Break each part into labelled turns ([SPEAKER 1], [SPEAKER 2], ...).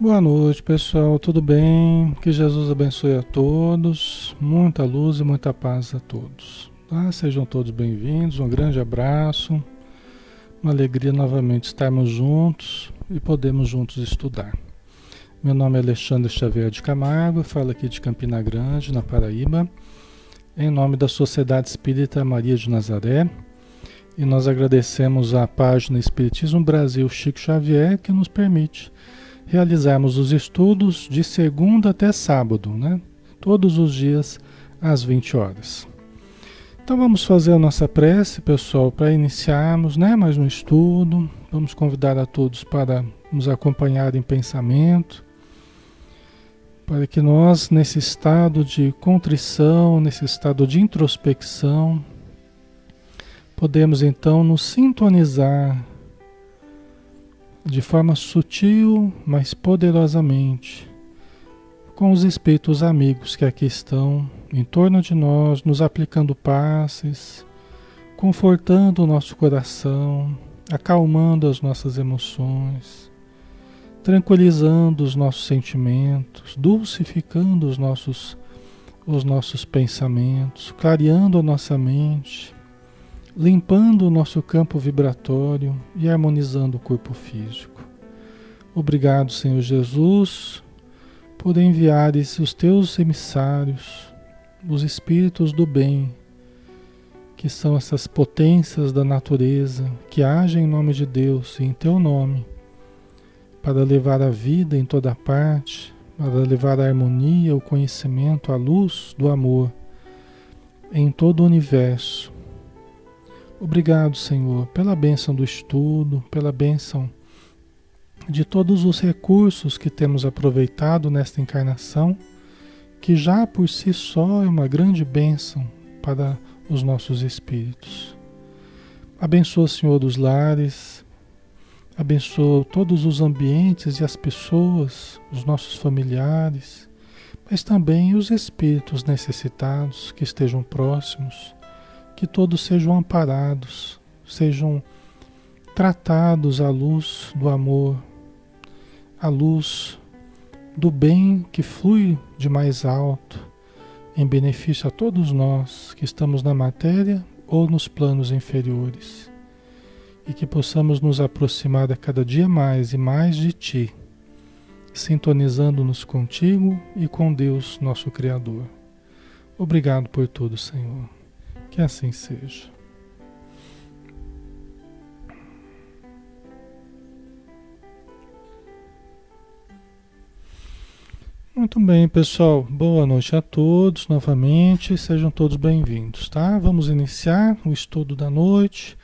[SPEAKER 1] Boa noite, pessoal. Tudo bem? Que Jesus abençoe a todos. Muita luz e muita paz a todos. Tá? Sejam todos bem-vindos. Um grande abraço. Uma alegria novamente estarmos juntos e podemos juntos estudar. Meu nome é Alexandre Xavier de Camargo, falo aqui de Campina Grande, na Paraíba, em nome da Sociedade Espírita Maria de Nazaré. E nós agradecemos à página Espiritismo Brasil Chico Xavier que nos permite realizarmos os estudos de segunda até sábado, né? Todos os dias às 20 horas. Então vamos fazer a nossa prece, pessoal, para iniciarmos, né, mais um estudo. Vamos convidar a todos para nos acompanhar em pensamento, para que nós, nesse estado de contrição, nesse estado de introspecção, podemos então nos sintonizar de forma sutil, mas poderosamente, com os espíritos amigos que aqui estão em torno de nós, nos aplicando passes, confortando o nosso coração, acalmando as nossas emoções, tranquilizando os nossos sentimentos, dulcificando os nossos, os nossos pensamentos, clareando a nossa mente limpando o nosso campo vibratório e harmonizando o corpo físico. Obrigado, Senhor Jesus, por enviares os teus emissários, os espíritos do bem, que são essas potências da natureza que agem em nome de Deus e em teu nome, para levar a vida em toda parte, para levar a harmonia, o conhecimento, a luz do amor em todo o universo Obrigado, Senhor, pela bênção do estudo, pela bênção de todos os recursos que temos aproveitado nesta encarnação, que já por si só é uma grande bênção para os nossos espíritos. Abençoa, Senhor, os lares, abençoa todos os ambientes e as pessoas, os nossos familiares, mas também os espíritos necessitados que estejam próximos que todos sejam amparados, sejam tratados à luz do amor, à luz do bem que flui de mais alto, em benefício a todos nós que estamos na matéria ou nos planos inferiores, e que possamos nos aproximar a cada dia mais e mais de Ti, sintonizando-nos contigo e com Deus, nosso Criador. Obrigado por tudo, Senhor. Que assim seja. Muito bem, pessoal. Boa noite a todos novamente. Sejam todos bem-vindos, tá? Vamos iniciar o estudo da noite.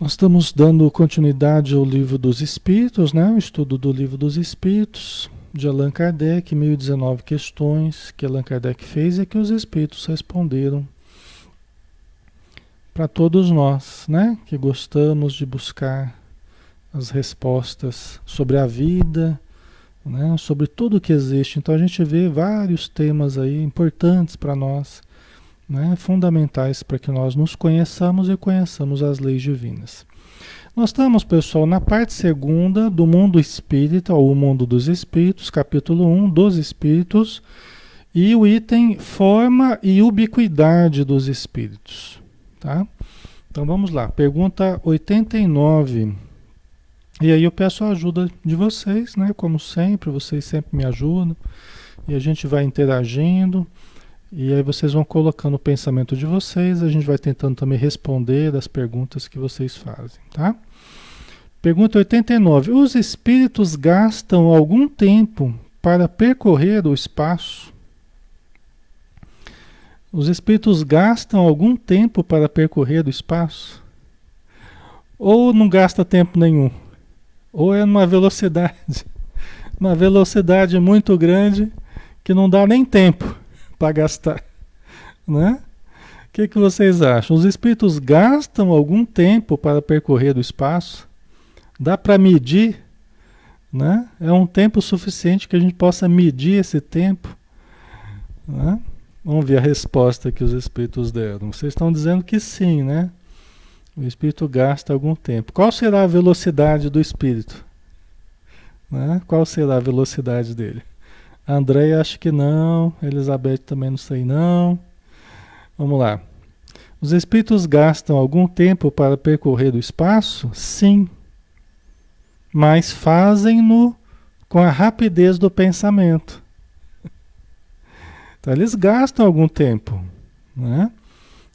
[SPEAKER 1] Nós estamos dando continuidade ao Livro dos Espíritos, né? O estudo do Livro dos Espíritos de Allan Kardec, 1019 questões que Allan Kardec fez e que os espíritos responderam para todos nós, né, que gostamos de buscar as respostas sobre a vida, né, sobre tudo que existe. Então a gente vê vários temas aí importantes para nós, né, fundamentais para que nós nos conheçamos e conheçamos as leis divinas. Nós estamos, pessoal, na parte segunda do mundo espírita, ou o mundo dos espíritos, capítulo 1 dos espíritos, e o item forma e ubiquidade dos espíritos. Tá? Então vamos lá, pergunta 89. E aí eu peço a ajuda de vocês, né? Como sempre, vocês sempre me ajudam. E a gente vai interagindo. E aí vocês vão colocando o pensamento de vocês, a gente vai tentando também responder as perguntas que vocês fazem, tá? Pergunta 89. Os espíritos gastam algum tempo para percorrer o espaço os espíritos gastam algum tempo para percorrer o espaço? Ou não gasta tempo nenhum? Ou é numa velocidade, uma velocidade muito grande que não dá nem tempo para gastar, né? O que, que vocês acham? Os espíritos gastam algum tempo para percorrer o espaço? Dá para medir? Né? É um tempo suficiente que a gente possa medir esse tempo? Né? Vamos ver a resposta que os espíritos deram. Vocês estão dizendo que sim, né? O espírito gasta algum tempo. Qual será a velocidade do espírito? Né? Qual será a velocidade dele? A Andréia acho que não, Elizabeth também não sei não. Vamos lá. Os espíritos gastam algum tempo para percorrer o espaço? Sim. Mas fazem-no com a rapidez do pensamento. Então eles gastam algum tempo, né?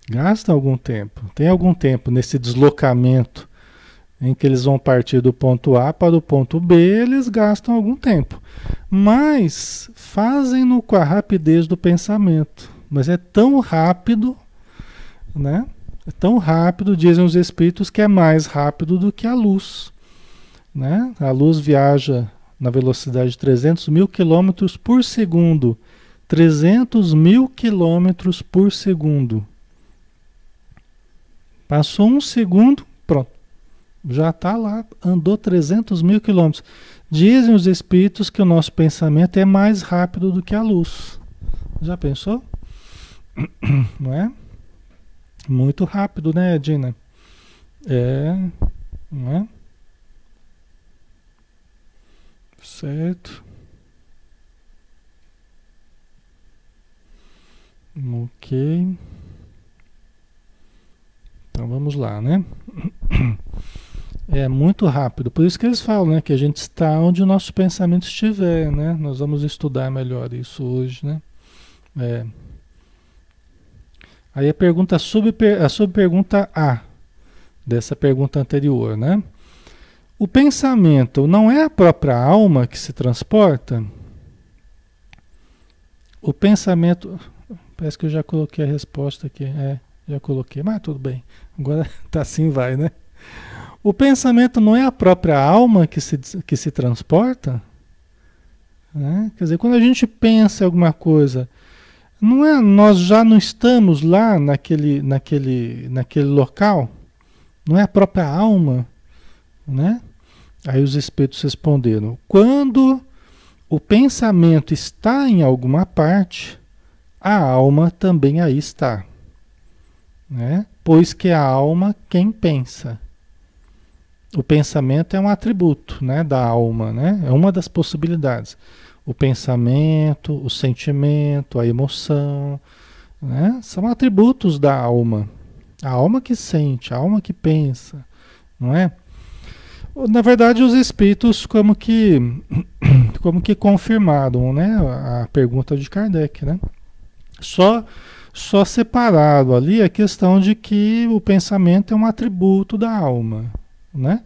[SPEAKER 1] Gastam algum tempo. Tem algum tempo nesse deslocamento em que eles vão partir do ponto A para o ponto B, eles gastam algum tempo. Mas fazem-no com a rapidez do pensamento. Mas é tão rápido, né? É tão rápido, dizem os espíritos, que é mais rápido do que a luz. Né? A luz viaja na velocidade de 300 mil quilômetros por segundo. 300 mil quilômetros por segundo. Passou um segundo, pronto. Já está lá, andou 300 mil quilômetros. Dizem os espíritos que o nosso pensamento é mais rápido do que a luz. Já pensou? Não é? Muito rápido, né, Dina? É, não é? Certo. Ok. Então vamos lá, né? É muito rápido. Por isso que eles falam, né? Que a gente está onde o nosso pensamento estiver, né? Nós vamos estudar melhor isso hoje, né? É. Aí a pergunta sub, a subpergunta A dessa pergunta anterior, né? O pensamento não é a própria alma que se transporta? O pensamento. Parece que eu já coloquei a resposta aqui. É, já coloquei, mas tudo bem. Agora tá assim, vai, né? O pensamento não é a própria alma que se, que se transporta? Né? Quer dizer, quando a gente pensa em alguma coisa, não é, nós já não estamos lá naquele, naquele, naquele local? Não é a própria alma? Né? Aí os espíritos responderam: quando o pensamento está em alguma parte, a alma também aí está. Né? Pois que a alma quem pensa. O pensamento é um atributo né, da alma, né? é uma das possibilidades. O pensamento, o sentimento, a emoção, né? são atributos da alma. A alma que sente, a alma que pensa, não é? Na verdade, os espíritos como que como que confirmaram, né, a pergunta de Kardec, né? Só só separado ali a questão de que o pensamento é um atributo da alma, né?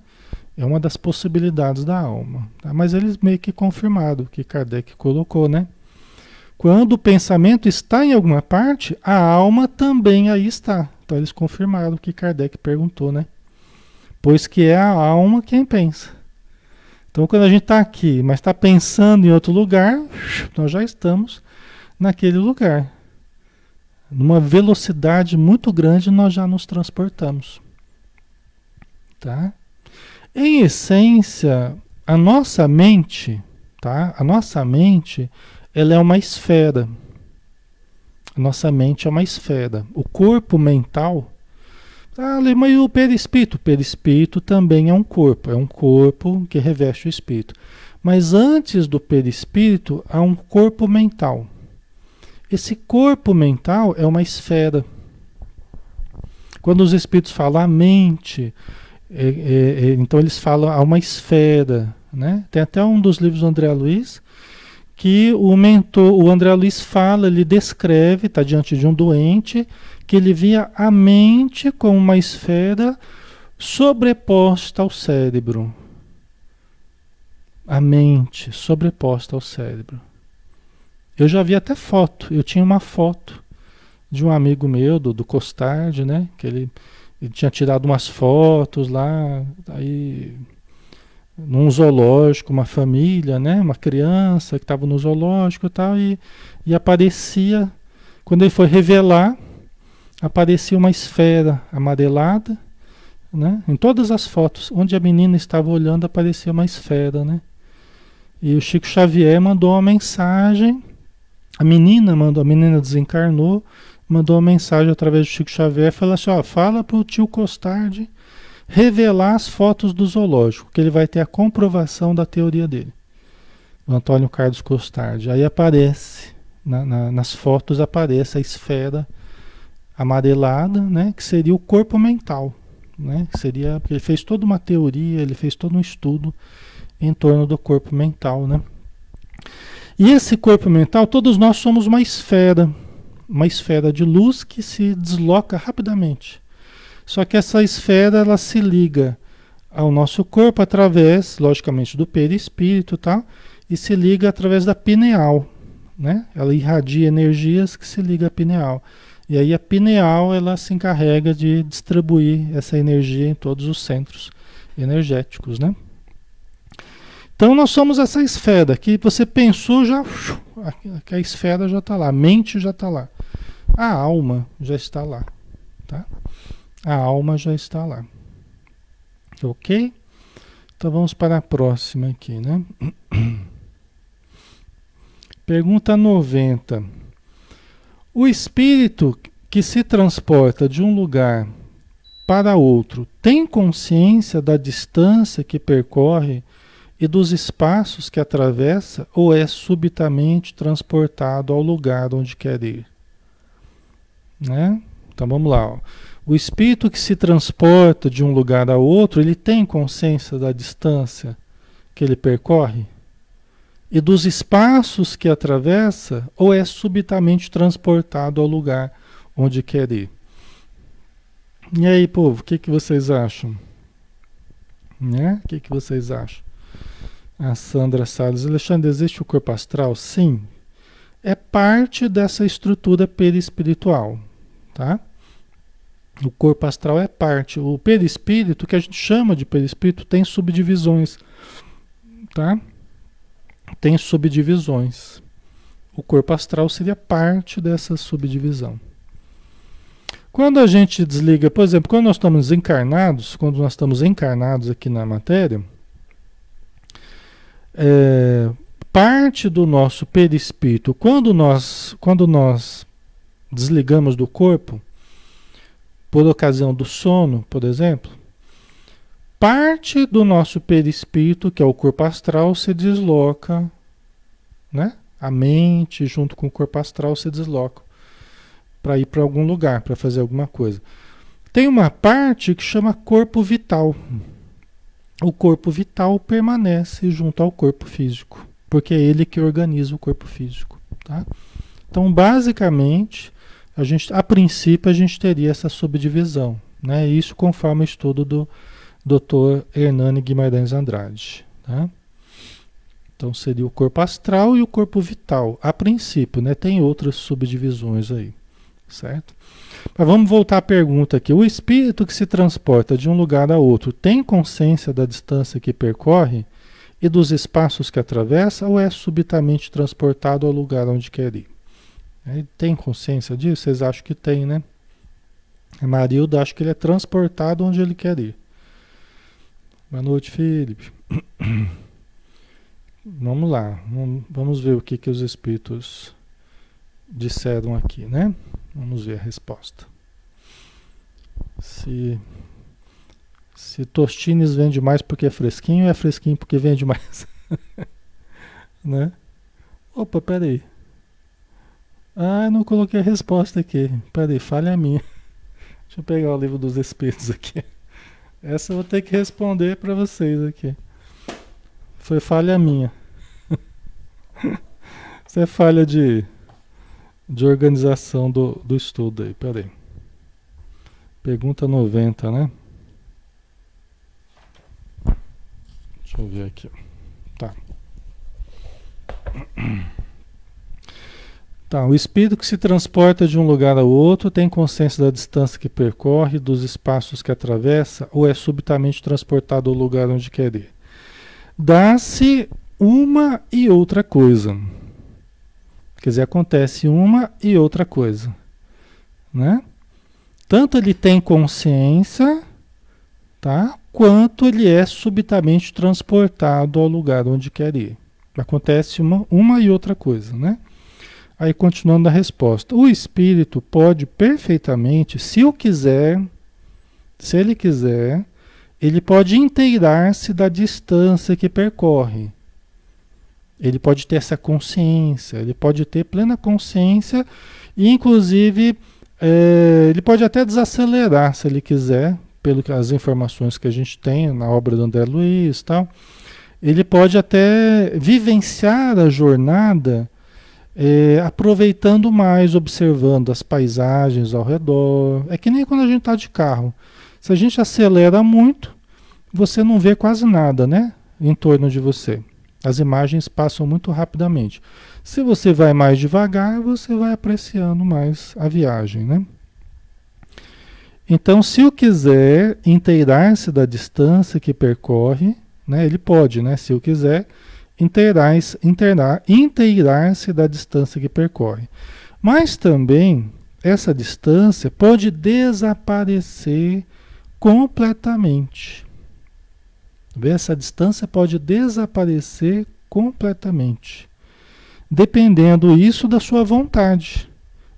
[SPEAKER 1] É uma das possibilidades da alma. Tá? Mas eles meio que confirmaram que Kardec colocou, né? Quando o pensamento está em alguma parte, a alma também aí está. Então eles confirmaram o que Kardec perguntou, né? Pois que é a alma quem pensa. Então, quando a gente está aqui, mas está pensando em outro lugar, nós já estamos naquele lugar. Numa velocidade muito grande, nós já nos transportamos. Tá? Em essência, a nossa mente, tá? A nossa mente, ela é uma esfera. A nossa mente é uma esfera. O corpo mental, ah, mas o perispírito? O perispírito também é um corpo, é um corpo que reveste o espírito. Mas antes do perispírito há um corpo mental. Esse corpo mental é uma esfera. Quando os espíritos falam a mente, é, é, é, então eles falam a uma esfera. Né? Tem até um dos livros do André Luiz que o mentor, o André Luiz fala, ele descreve, está diante de um doente, que ele via a mente como uma esfera sobreposta ao cérebro. A mente sobreposta ao cérebro. Eu já vi até foto, eu tinha uma foto de um amigo meu, do, do né? Que ele, ele tinha tirado umas fotos lá, aí num zoológico, uma família, né? Uma criança que estava no zoológico e tal, e, e aparecia, quando ele foi revelar, aparecia uma esfera amarelada, né? Em todas as fotos, onde a menina estava olhando, aparecia uma esfera, né? E o Chico Xavier mandou uma mensagem, a menina mandou, a menina desencarnou, mandou uma mensagem através do Chico Xavier, falou assim, ó, fala pro tio Costardi revelar as fotos do zoológico, que ele vai ter a comprovação da teoria dele. o Antônio Carlos Costardi. Aí aparece, na, na, nas fotos aparece a esfera amarelada, né, que seria o corpo mental, né, que seria, ele fez toda uma teoria, ele fez todo um estudo em torno do corpo mental, né. E esse corpo mental, todos nós somos uma esfera, uma esfera de luz que se desloca rapidamente. Só que essa esfera ela se liga ao nosso corpo através, logicamente, do perispírito, tá? E se liga através da pineal, né? Ela irradia energias que se liga à pineal. E aí a pineal ela se encarrega de distribuir essa energia em todos os centros energéticos, né? Então nós somos essa esfera que você pensou já que a esfera já está lá, a mente já está lá, a alma já está lá, tá? A alma já está lá. Ok? Então vamos para a próxima aqui, né? Pergunta 90. O espírito que se transporta de um lugar para outro tem consciência da distância que percorre e dos espaços que atravessa ou é subitamente transportado ao lugar onde quer ir? Né? Então vamos lá. Ó. O espírito que se transporta de um lugar a outro, ele tem consciência da distância que ele percorre e dos espaços que atravessa, ou é subitamente transportado ao lugar onde quer ir. E aí, povo, o que, que vocês acham? Né? O que, que vocês acham? A Sandra Salles, Alexandre, existe o corpo astral? Sim. É parte dessa estrutura perispiritual, tá? O corpo astral é parte. O perispírito, que a gente chama de perispírito, tem subdivisões. Tá? Tem subdivisões. O corpo astral seria parte dessa subdivisão. Quando a gente desliga, por exemplo, quando nós estamos encarnados, quando nós estamos encarnados aqui na matéria, é, parte do nosso perispírito, quando nós, quando nós desligamos do corpo, por ocasião do sono, por exemplo, parte do nosso perispírito, que é o corpo astral, se desloca, né? A mente junto com o corpo astral se deslocam para ir para algum lugar, para fazer alguma coisa. Tem uma parte que chama corpo vital. O corpo vital permanece junto ao corpo físico, porque é ele que organiza o corpo físico, tá? Então, basicamente, a, gente, a princípio a gente teria essa subdivisão. Né? Isso conforme o estudo do Dr. Hernani Guimarães Andrade. Tá? Então seria o corpo astral e o corpo vital. A princípio, né? tem outras subdivisões aí. Certo? Mas vamos voltar à pergunta aqui. O espírito que se transporta de um lugar a outro tem consciência da distância que percorre e dos espaços que atravessa ou é subitamente transportado ao lugar onde quer ir? Ele tem consciência disso? Vocês acham que tem, né? Marilda acha que ele é transportado onde ele quer ir. Boa noite, Felipe. Vamos lá, vamos ver o que, que os espíritos disseram aqui, né? Vamos ver a resposta. Se, se Tostines vende mais porque é fresquinho, é fresquinho porque vende mais. né? Opa, peraí. Ah, não coloquei a resposta aqui. Peraí, falha minha. Deixa eu pegar o livro dos Espíritos aqui. Essa eu vou ter que responder para vocês aqui. Foi falha minha. Isso é falha de, de organização do, do estudo aí. Peraí. Pergunta 90, né? Deixa eu ver aqui. Tá. Tá, o espírito que se transporta de um lugar ao outro tem consciência da distância que percorre, dos espaços que atravessa, ou é subitamente transportado ao lugar onde quer ir. Dá-se uma e outra coisa. Quer dizer, acontece uma e outra coisa. Né? Tanto ele tem consciência, tá? quanto ele é subitamente transportado ao lugar onde quer ir. Acontece uma, uma e outra coisa, né? Aí continuando a resposta. O espírito pode perfeitamente, se o quiser, se ele quiser, ele pode inteirar-se da distância que percorre. Ele pode ter essa consciência, ele pode ter plena consciência e, inclusive, é, ele pode até desacelerar se ele quiser, pelas informações que a gente tem na obra do André Luiz tal. Ele pode até vivenciar a jornada é, aproveitando mais, observando as paisagens ao redor. É que nem quando a gente está de carro. Se a gente acelera muito, você não vê quase nada, né? Em torno de você. As imagens passam muito rapidamente. Se você vai mais devagar, você vai apreciando mais a viagem, né? Então, se eu quiser inteirar-se da distância que percorre, né, ele pode, né, se eu quiser, inteirar-se inteirar, inteirar da distância que percorre. Mas também, essa distância pode desaparecer completamente. Essa distância pode desaparecer completamente, dependendo isso da sua vontade,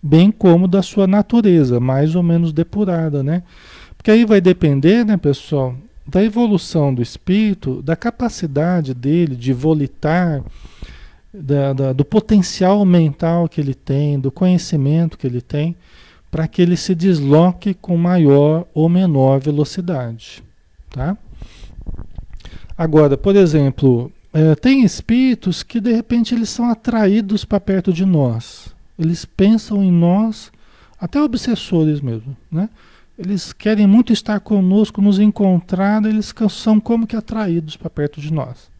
[SPEAKER 1] bem como da sua natureza, mais ou menos depurada, né? Porque aí vai depender, né, pessoal, da evolução do espírito, da capacidade dele de volitar, da, da, do potencial mental que ele tem, do conhecimento que ele tem, para que ele se desloque com maior ou menor velocidade. Tá? Agora, por exemplo, é, tem espíritos que de repente eles são atraídos para perto de nós. Eles pensam em nós, até obsessores mesmo, né? Eles querem muito estar conosco, nos encontrar, eles são como que atraídos para perto de nós.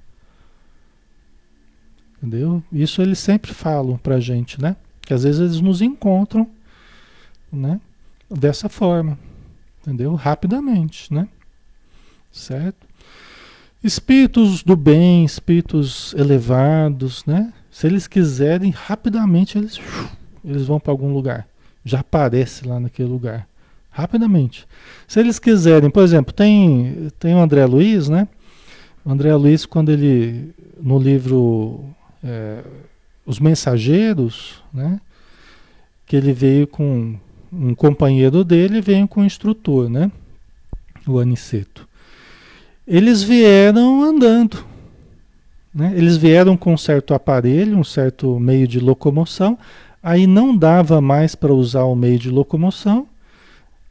[SPEAKER 1] Entendeu? Isso eles sempre falam para a gente, né? Que às vezes eles nos encontram, né? Dessa forma, entendeu? Rapidamente, né? Certo? Espíritos do bem, espíritos elevados, né? Se eles quiserem, rapidamente eles, eles vão para algum lugar. Já aparece lá naquele lugar. Rapidamente. Se eles quiserem, por exemplo, tem, tem o André Luiz, né? O André Luiz, quando ele, no livro é, Os Mensageiros, né? Que ele veio com um companheiro dele, veio com um instrutor, né? O Aniceto. Eles vieram andando, né? Eles vieram com um certo aparelho, um certo meio de locomoção, aí não dava mais para usar o meio de locomoção,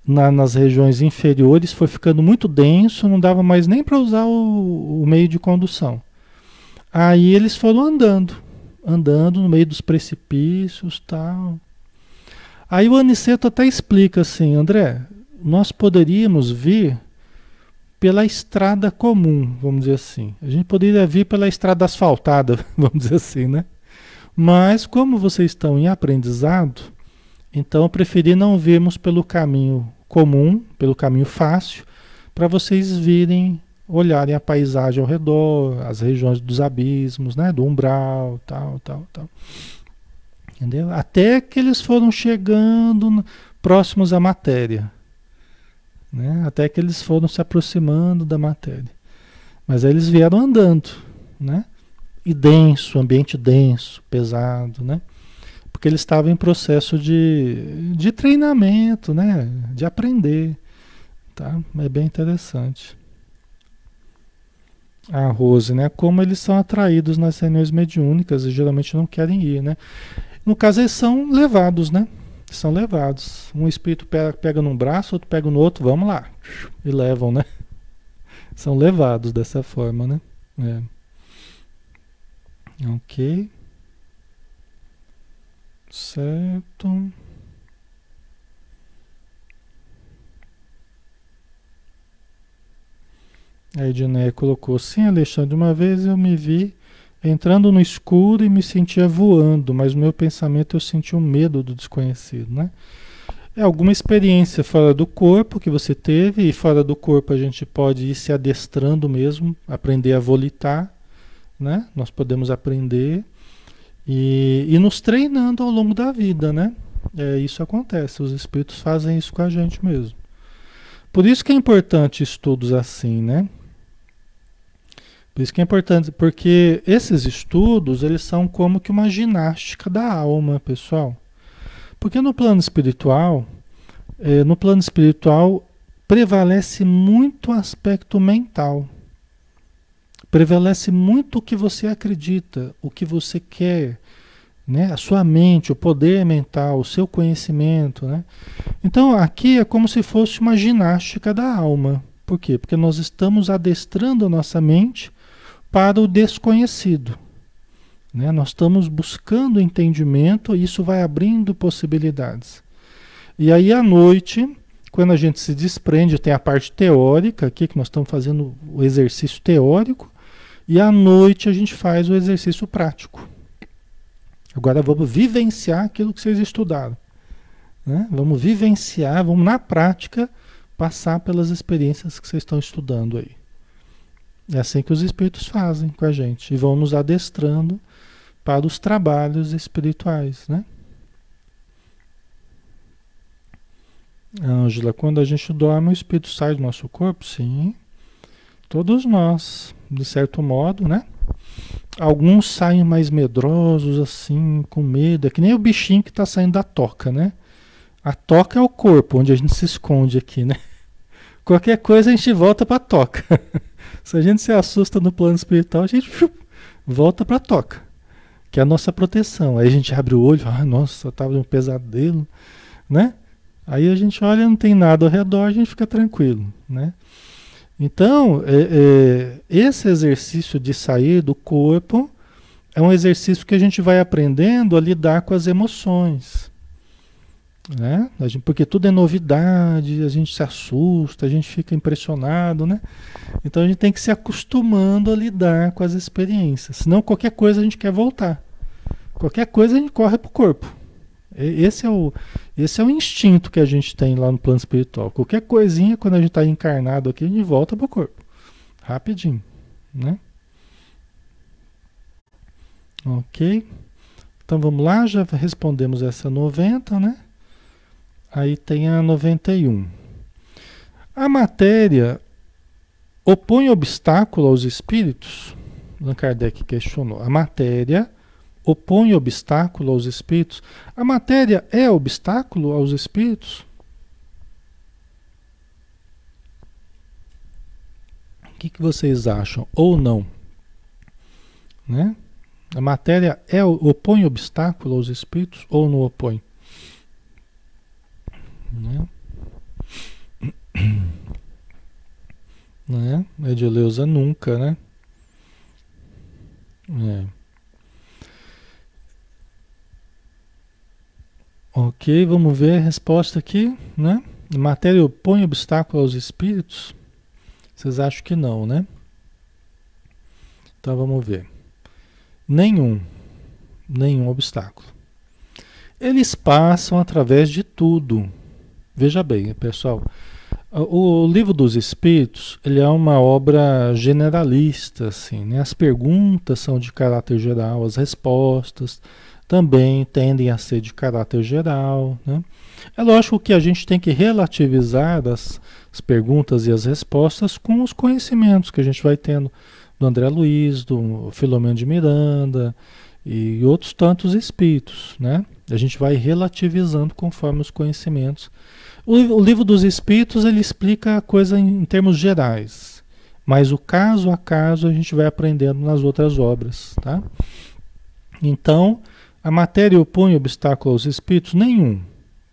[SPEAKER 1] na, nas regiões inferiores foi ficando muito denso, não dava mais nem para usar o, o, meio de condução. Aí eles foram andando, andando no meio dos precipícios tal. Aí o Aniceto até explica assim, André, nós poderíamos vir pela estrada comum, vamos dizer assim. A gente poderia vir pela estrada asfaltada, vamos dizer assim, né? Mas como vocês estão em aprendizado, então eu preferi não vermos pelo caminho comum, pelo caminho fácil, para vocês virem, olharem a paisagem ao redor, as regiões dos abismos, né, do umbral, tal, tal, tal. Entendeu? Até que eles foram chegando próximos à matéria. Né? Até que eles foram se aproximando da matéria. Mas aí eles vieram andando, né? E denso, ambiente denso, pesado, né? porque ele estava em processo de, de treinamento, né? De aprender, tá? É bem interessante. A Rose, né? Como eles são atraídos nas reuniões mediúnicas e geralmente não querem ir, né? No caso, eles são levados, né? São levados. Um espírito pega, pega num braço, outro pega no outro, vamos lá. E levam, né? São levados dessa forma, né? É. Ok. Certo. A Edneia colocou, sim, Alexandre, uma vez eu me vi entrando no escuro e me sentia voando, mas no meu pensamento eu senti um medo do desconhecido, né? É alguma experiência fora do corpo que você teve, e fora do corpo a gente pode ir se adestrando mesmo, aprender a volitar, né? Nós podemos aprender e, e nos treinando ao longo da vida, né? É, isso acontece, os espíritos fazem isso com a gente mesmo. Por isso que é importante estudos assim, né? Por isso que é importante, porque esses estudos, eles são como que uma ginástica da alma, pessoal. Porque no plano espiritual, é, no plano espiritual prevalece muito o aspecto mental. Prevalece muito o que você acredita, o que você quer, né? A sua mente, o poder mental, o seu conhecimento, né? Então aqui é como se fosse uma ginástica da alma. Por quê? Porque nós estamos adestrando a nossa mente para o desconhecido. Né? Nós estamos buscando entendimento e isso vai abrindo possibilidades. E aí à noite, quando a gente se desprende, tem a parte teórica aqui, que nós estamos fazendo o exercício teórico, e à noite a gente faz o exercício prático. Agora vamos vivenciar aquilo que vocês estudaram. Né? Vamos vivenciar, vamos na prática passar pelas experiências que vocês estão estudando aí. É assim que os espíritos fazem com a gente e vão nos adestrando para os trabalhos espirituais, né? Ângela, quando a gente dorme, o espírito sai do nosso corpo? Sim. Todos nós, de certo modo, né? Alguns saem mais medrosos, assim, com medo. É que nem o bichinho que está saindo da toca, né? A toca é o corpo, onde a gente se esconde aqui, né? Qualquer coisa a gente volta para toca. se a gente se assusta no plano espiritual, a gente volta para toca, que é a nossa proteção. Aí a gente abre o olho, ah, nossa, estava um pesadelo, né? Aí a gente olha, não tem nada ao redor, a gente fica tranquilo, né? Então, é, é, esse exercício de sair do corpo é um exercício que a gente vai aprendendo a lidar com as emoções. Né? Gente, porque tudo é novidade, a gente se assusta, a gente fica impressionado, né? Então a gente tem que se acostumando a lidar com as experiências. Senão qualquer coisa a gente quer voltar. Qualquer coisa a gente corre para o corpo. Esse é o, esse é o instinto que a gente tem lá no plano espiritual. Qualquer coisinha, quando a gente está encarnado aqui, a gente volta para o corpo. Rapidinho, né? Ok. Então vamos lá, já respondemos essa 90, né? Aí tem a 91. A matéria opõe obstáculo aos espíritos? Allan Kardec questionou. A matéria opõe obstáculo aos espíritos? A matéria é obstáculo aos espíritos? O que, que vocês acham? Ou não? Né? A matéria é, opõe obstáculo aos espíritos ou não opõe? Né? Né? Edileuza nunca, né? É. Ok, vamos ver a resposta aqui, né? Matéria opõe obstáculo aos espíritos? Vocês acham que não, né? Então vamos ver. Nenhum. Nenhum obstáculo. Eles passam através de tudo. Veja bem, pessoal, o livro dos Espíritos ele é uma obra generalista, assim, né? As perguntas são de caráter geral, as respostas também tendem a ser de caráter geral, né? É lógico que a gente tem que relativizar as, as perguntas e as respostas com os conhecimentos que a gente vai tendo do André Luiz, do Filomeno de Miranda e outros tantos espíritos, né? A gente vai relativizando conforme os conhecimentos o, livro dos Espíritos ele explica a coisa em, em termos gerais, mas o caso a caso a gente vai aprendendo nas outras obras, tá? Então, a matéria opõe obstáculo aos espíritos? Nenhum.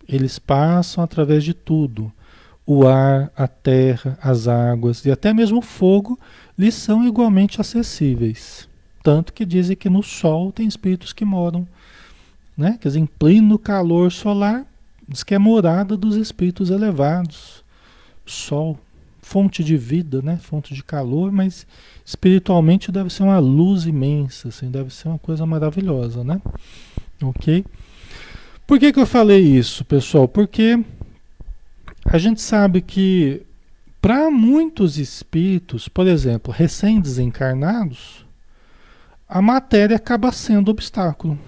[SPEAKER 1] Eles passam através de tudo. O ar, a terra, as águas e até mesmo o fogo lhes são igualmente acessíveis. Tanto que dizem que no Sol tem espíritos que moram, né? Quer dizer, em pleno calor solar, Diz que é morada dos espíritos elevados. Sol, fonte de vida, né? Fonte de calor, mas espiritualmente deve ser uma luz imensa, assim, deve ser uma coisa maravilhosa, né? Ok? Por que, que eu falei isso, pessoal? Porque a gente sabe que para muitos espíritos, por exemplo, recém-desencarnados, a matéria acaba sendo obstáculo.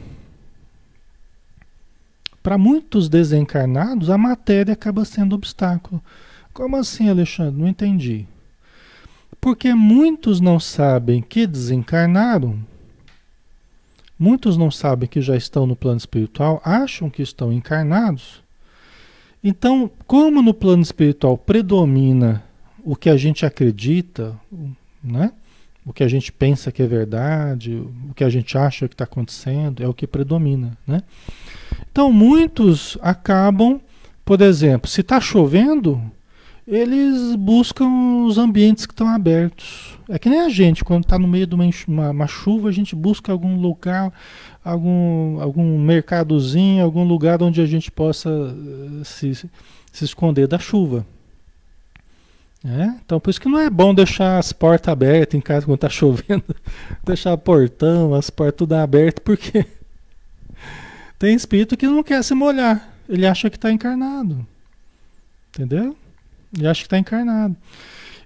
[SPEAKER 1] Para muitos desencarnados, a matéria acaba sendo obstáculo. Como assim, Alexandre? Não entendi. Porque muitos não sabem que desencarnaram, muitos não sabem que já estão no plano espiritual, acham que estão encarnados. Então, como no plano espiritual predomina o que a gente acredita, né? o que a gente pensa que é verdade, o que a gente acha que está acontecendo, é o que predomina, né? Então muitos acabam, por exemplo, se está chovendo, eles buscam os ambientes que estão abertos. É que nem a gente, quando está no meio de uma, uma, uma, chuva, a gente busca algum lugar, algum, algum mercadozinho, algum lugar onde a gente possa uh, se, se esconder da chuva. É? Então por isso que não é bom deixar as portas abertas em casa quando está chovendo, deixar o portão, as portas tudo abertas, porque tem espírito que não quer se molhar, ele acha que está encarnado. Entendeu? Ele acha que está encarnado.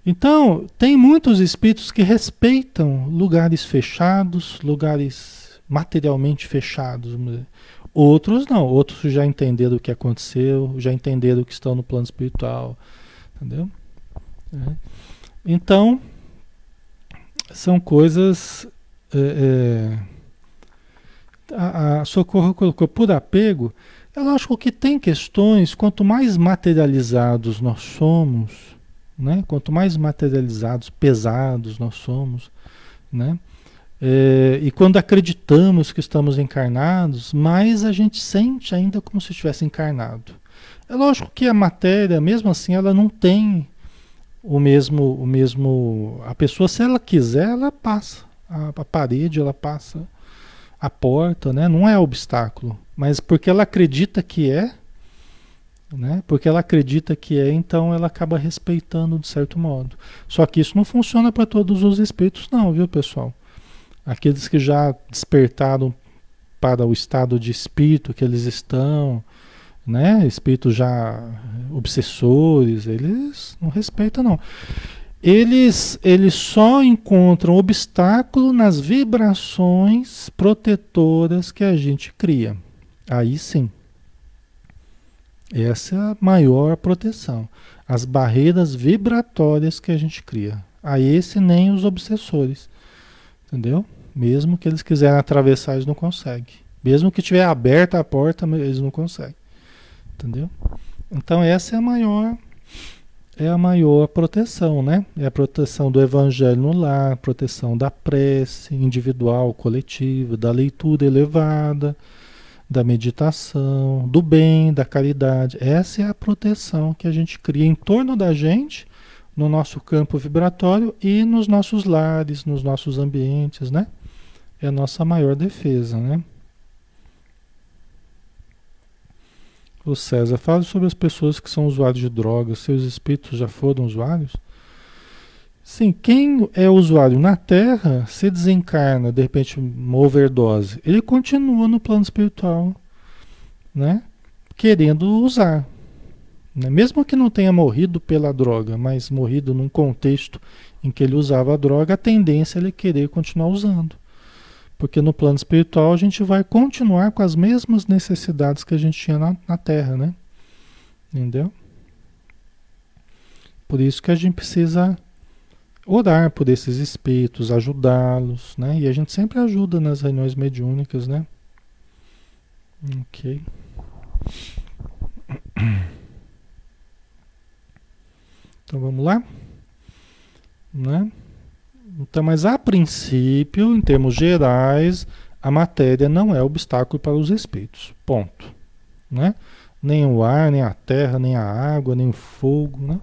[SPEAKER 1] Então, tem muitos espíritos que respeitam lugares fechados, lugares materialmente fechados. Outros não, outros já entenderam o que aconteceu, já entenderam que estão no plano espiritual. Entendeu? É. Então, são coisas. É, é, a, a Socorro colocou por apego. É lógico que tem questões, quanto mais materializados nós somos, né? quanto mais materializados, pesados nós somos, né? É, e quando acreditamos que estamos encarnados, mais a gente sente ainda como se estivesse encarnado. É lógico que a matéria, mesmo assim, ela não tem o mesmo, o mesmo. A pessoa, se ela quiser, ela passa. A, a parede, ela passa. A porta, né? Não é obstáculo. Mas porque ela acredita que é, né? Porque ela acredita que é, então ela acaba respeitando de certo modo. Só que isso não funciona para todos os espíritos, não, viu, pessoal? Aqueles que já despertaram para o estado de espírito que eles estão, né? Espíritos já obsessores, eles não respeitam não. Eles, eles só encontram obstáculo nas vibrações protetoras que a gente cria. Aí sim. Essa é a maior proteção. As barreiras vibratórias que a gente cria. A esse nem os obsessores. Entendeu? Mesmo que eles quiserem atravessar, eles não conseguem. Mesmo que tiver aberta a porta, eles não conseguem. Entendeu? Então essa é a maior é a maior proteção, né? É a proteção do evangelho no lar, proteção da prece individual, coletiva, da leitura elevada, da meditação, do bem, da caridade. Essa é a proteção que a gente cria em torno da gente, no nosso campo vibratório e nos nossos lares, nos nossos ambientes, né? É a nossa maior defesa, né? O César, fala sobre as pessoas que são usuários de drogas, seus espíritos já foram usuários? Sim, quem é usuário na Terra, se desencarna, de repente, uma overdose, ele continua no plano espiritual, né? Querendo usar. Né? Mesmo que não tenha morrido pela droga, mas morrido num contexto em que ele usava a droga, a tendência é ele querer continuar usando. Porque no plano espiritual a gente vai continuar com as mesmas necessidades que a gente tinha na, na Terra, né? Entendeu? Por isso que a gente precisa orar por esses espíritos, ajudá-los, né? E a gente sempre ajuda nas reuniões mediúnicas, né? Ok. Então vamos lá, né? Então, mas a princípio, em termos gerais, a matéria não é obstáculo para os espíritos. Ponto. Né? Nem o ar, nem a terra, nem a água, nem o fogo. Né?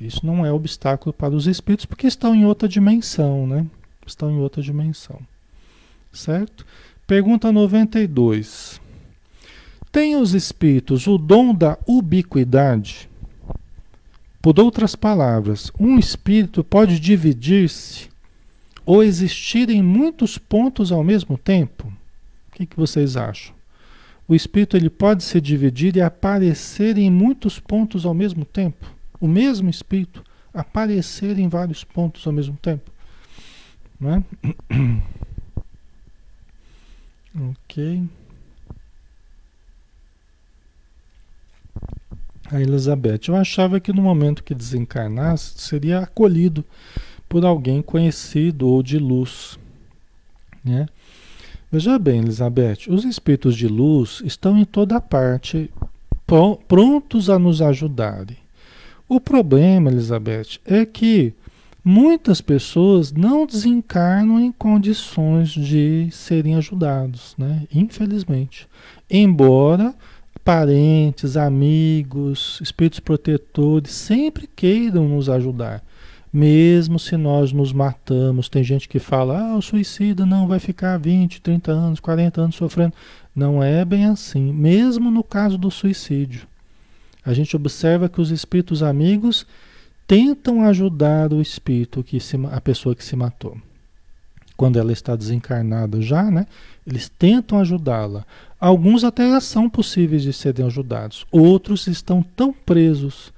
[SPEAKER 1] Isso não é obstáculo para os espíritos porque estão em outra dimensão. Né? Estão em outra dimensão. Certo? Pergunta 92. Tem os espíritos o dom da ubiquidade? Por outras palavras, um espírito pode dividir-se ou existir em muitos pontos ao mesmo tempo? O que, que vocês acham? O espírito ele pode se dividir e aparecer em muitos pontos ao mesmo tempo? O mesmo espírito aparecer em vários pontos ao mesmo tempo? Não é? ok. A Elizabeth. Eu achava que no momento que desencarnasse seria acolhido por alguém conhecido ou de luz. Né? Veja bem, Elizabeth, os espíritos de luz estão em toda parte, prontos a nos ajudarem. O problema, Elizabeth, é que muitas pessoas não desencarnam em condições de serem ajudados, né? Infelizmente. Embora parentes, amigos, espíritos protetores sempre queiram nos ajudar. Mesmo se nós nos matamos, tem gente que fala, ah, o suicida não vai ficar 20, 30 anos, 40 anos sofrendo. Não é bem assim, mesmo no caso do suicídio. A gente observa que os espíritos amigos tentam ajudar o espírito, que se, a pessoa que se matou. Quando ela está desencarnada já, né? Eles tentam ajudá-la. Alguns até são possíveis de serem ajudados. Outros estão tão presos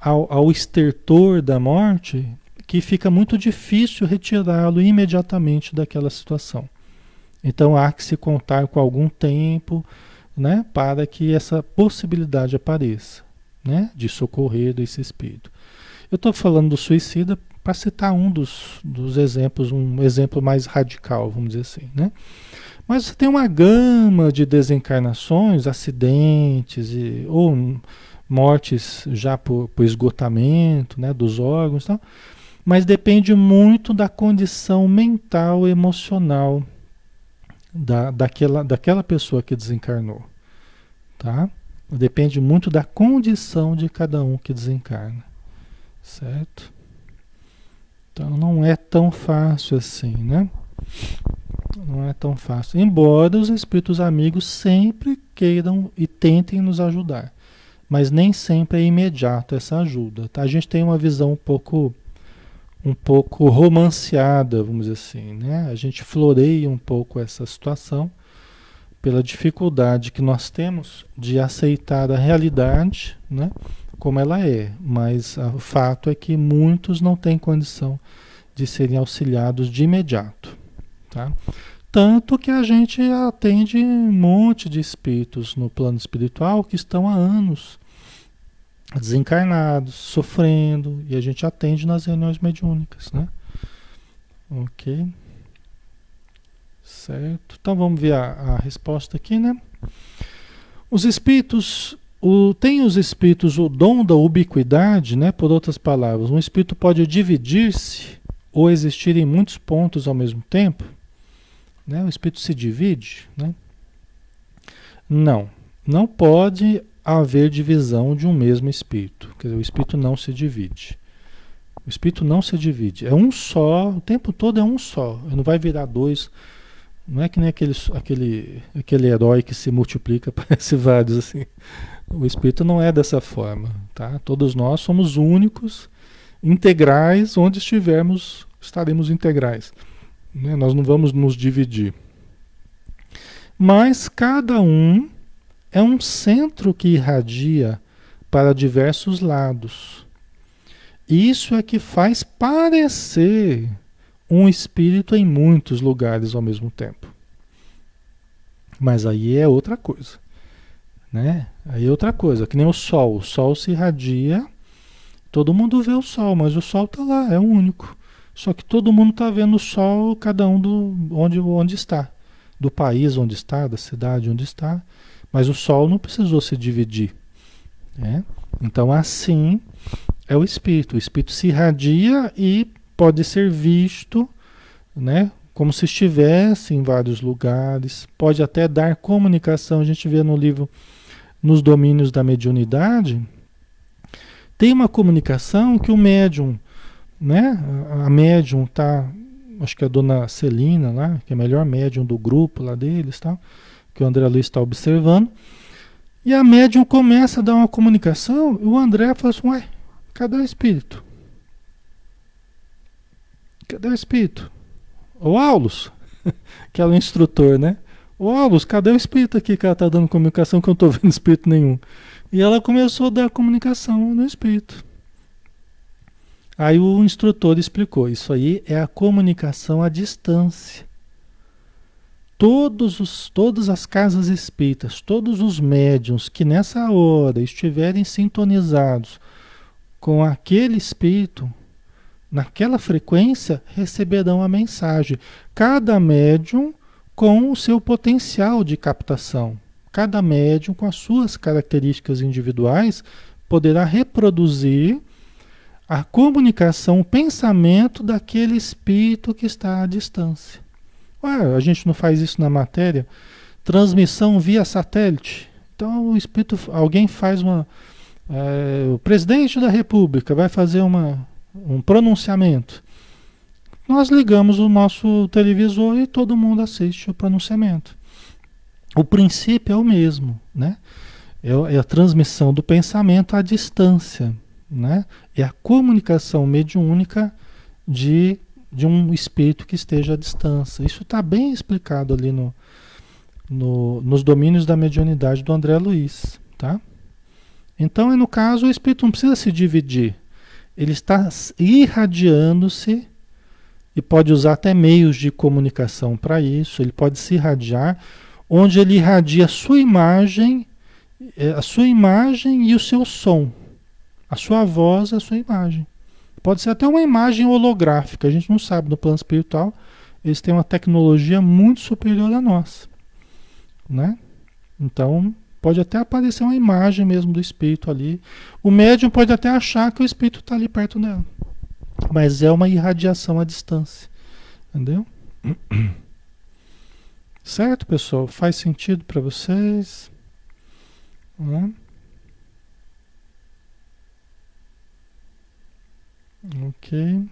[SPEAKER 1] ao, ao estertor da morte que fica muito difícil retirá-lo imediatamente daquela situação. Então há que se contar com algum tempo né, para que essa possibilidade apareça né, de socorrer desse espírito. Eu estou falando do suicida para citar um dos, dos exemplos, um exemplo mais radical, vamos dizer assim. Né? Mas você tem uma gama de desencarnações, acidentes e, ou mortes já por, por esgotamento né, dos órgãos, tal, mas depende muito da condição mental, emocional da, daquela, daquela pessoa que desencarnou. Tá? Depende muito da condição de cada um que desencarna. Certo? Então não é tão fácil assim, né? Não é tão fácil. Embora os espíritos amigos sempre queiram e tentem nos ajudar mas nem sempre é imediato essa ajuda. Tá? A gente tem uma visão um pouco um pouco romanceada, vamos dizer assim, né? A gente floreia um pouco essa situação pela dificuldade que nós temos de aceitar a realidade, né? Como ela é, mas o fato é que muitos não têm condição de serem auxiliados de imediato, tá? Tanto que a gente atende um monte de espíritos no plano espiritual que estão há anos desencarnados, sofrendo, e a gente atende nas reuniões mediúnicas, né? Ok. Certo. Então vamos ver a, a resposta aqui, né? Os espíritos, o, tem os espíritos o dom da ubiquidade, né? Por outras palavras, um espírito pode dividir-se ou existir em muitos pontos ao mesmo tempo. Né? O espírito se divide? Né? Não, não pode haver divisão de um mesmo espírito. Quer dizer, o espírito não se divide. O espírito não se divide. É um só, o tempo todo é um só. Não vai virar dois. Não é que nem aquele, aquele, aquele herói que se multiplica, parece vários assim. O espírito não é dessa forma, tá? Todos nós somos únicos, integrais, onde estivermos, estaremos integrais. Né? Nós não vamos nos dividir. Mas cada um é um centro que irradia para diversos lados. Isso é que faz parecer um espírito em muitos lugares ao mesmo tempo. Mas aí é outra coisa. Né? Aí é outra coisa, que nem o sol. O sol se irradia, todo mundo vê o sol, mas o sol está lá, é o único. Só que todo mundo está vendo o sol, cada um do onde, onde está, do país onde está, da cidade onde está. Mas o sol não precisou se dividir. Né? Então, assim é o espírito. O espírito se irradia e pode ser visto, né? Como se estivesse em vários lugares. Pode até dar comunicação. A gente vê no livro Nos Domínios da Mediunidade. Tem uma comunicação que o médium né? A médium tá, acho que é a dona Celina lá, que é a melhor médium do grupo lá deles, tal, que o André Luiz está observando. E a médium começa a dar uma comunicação, e o André fala assim, ué, cadê o espírito? Cadê o espírito? O Aulus, que é o instrutor, né? O Aulus, cadê o espírito aqui que ela está dando comunicação que eu não estou vendo espírito nenhum? E ela começou a dar comunicação no espírito. Aí o instrutor explicou: isso aí é a comunicação à distância. Todos os, todas as casas espíritas, todos os médiums que nessa hora estiverem sintonizados com aquele espírito, naquela frequência, receberão a mensagem. Cada médium com o seu potencial de captação. Cada médium com as suas características individuais poderá reproduzir a comunicação, o pensamento daquele espírito que está à distância. Ué, a gente não faz isso na matéria? Transmissão via satélite. Então o espírito, alguém faz uma. É, o presidente da República vai fazer uma, um pronunciamento. Nós ligamos o nosso televisor e todo mundo assiste o pronunciamento. O princípio é o mesmo, né? É, é a transmissão do pensamento à distância, né? É a comunicação mediúnica de, de um espírito que esteja à distância. Isso está bem explicado ali no, no, nos domínios da mediunidade do André Luiz, tá? Então, no caso, o espírito não precisa se dividir. Ele está irradiando-se e pode usar até meios de comunicação para isso. Ele pode se irradiar, onde ele irradia a sua imagem, é, a sua imagem e o seu som, a sua voz, a sua imagem. Pode ser até uma imagem holográfica. A gente não sabe no plano espiritual. Eles têm uma tecnologia muito superior à nossa né? Então, pode até aparecer uma imagem mesmo do espírito ali. O médium pode até achar que o espírito está ali perto dela. Mas é uma irradiação à distância. Entendeu? Certo, pessoal? Faz sentido para vocês? Né? Ok.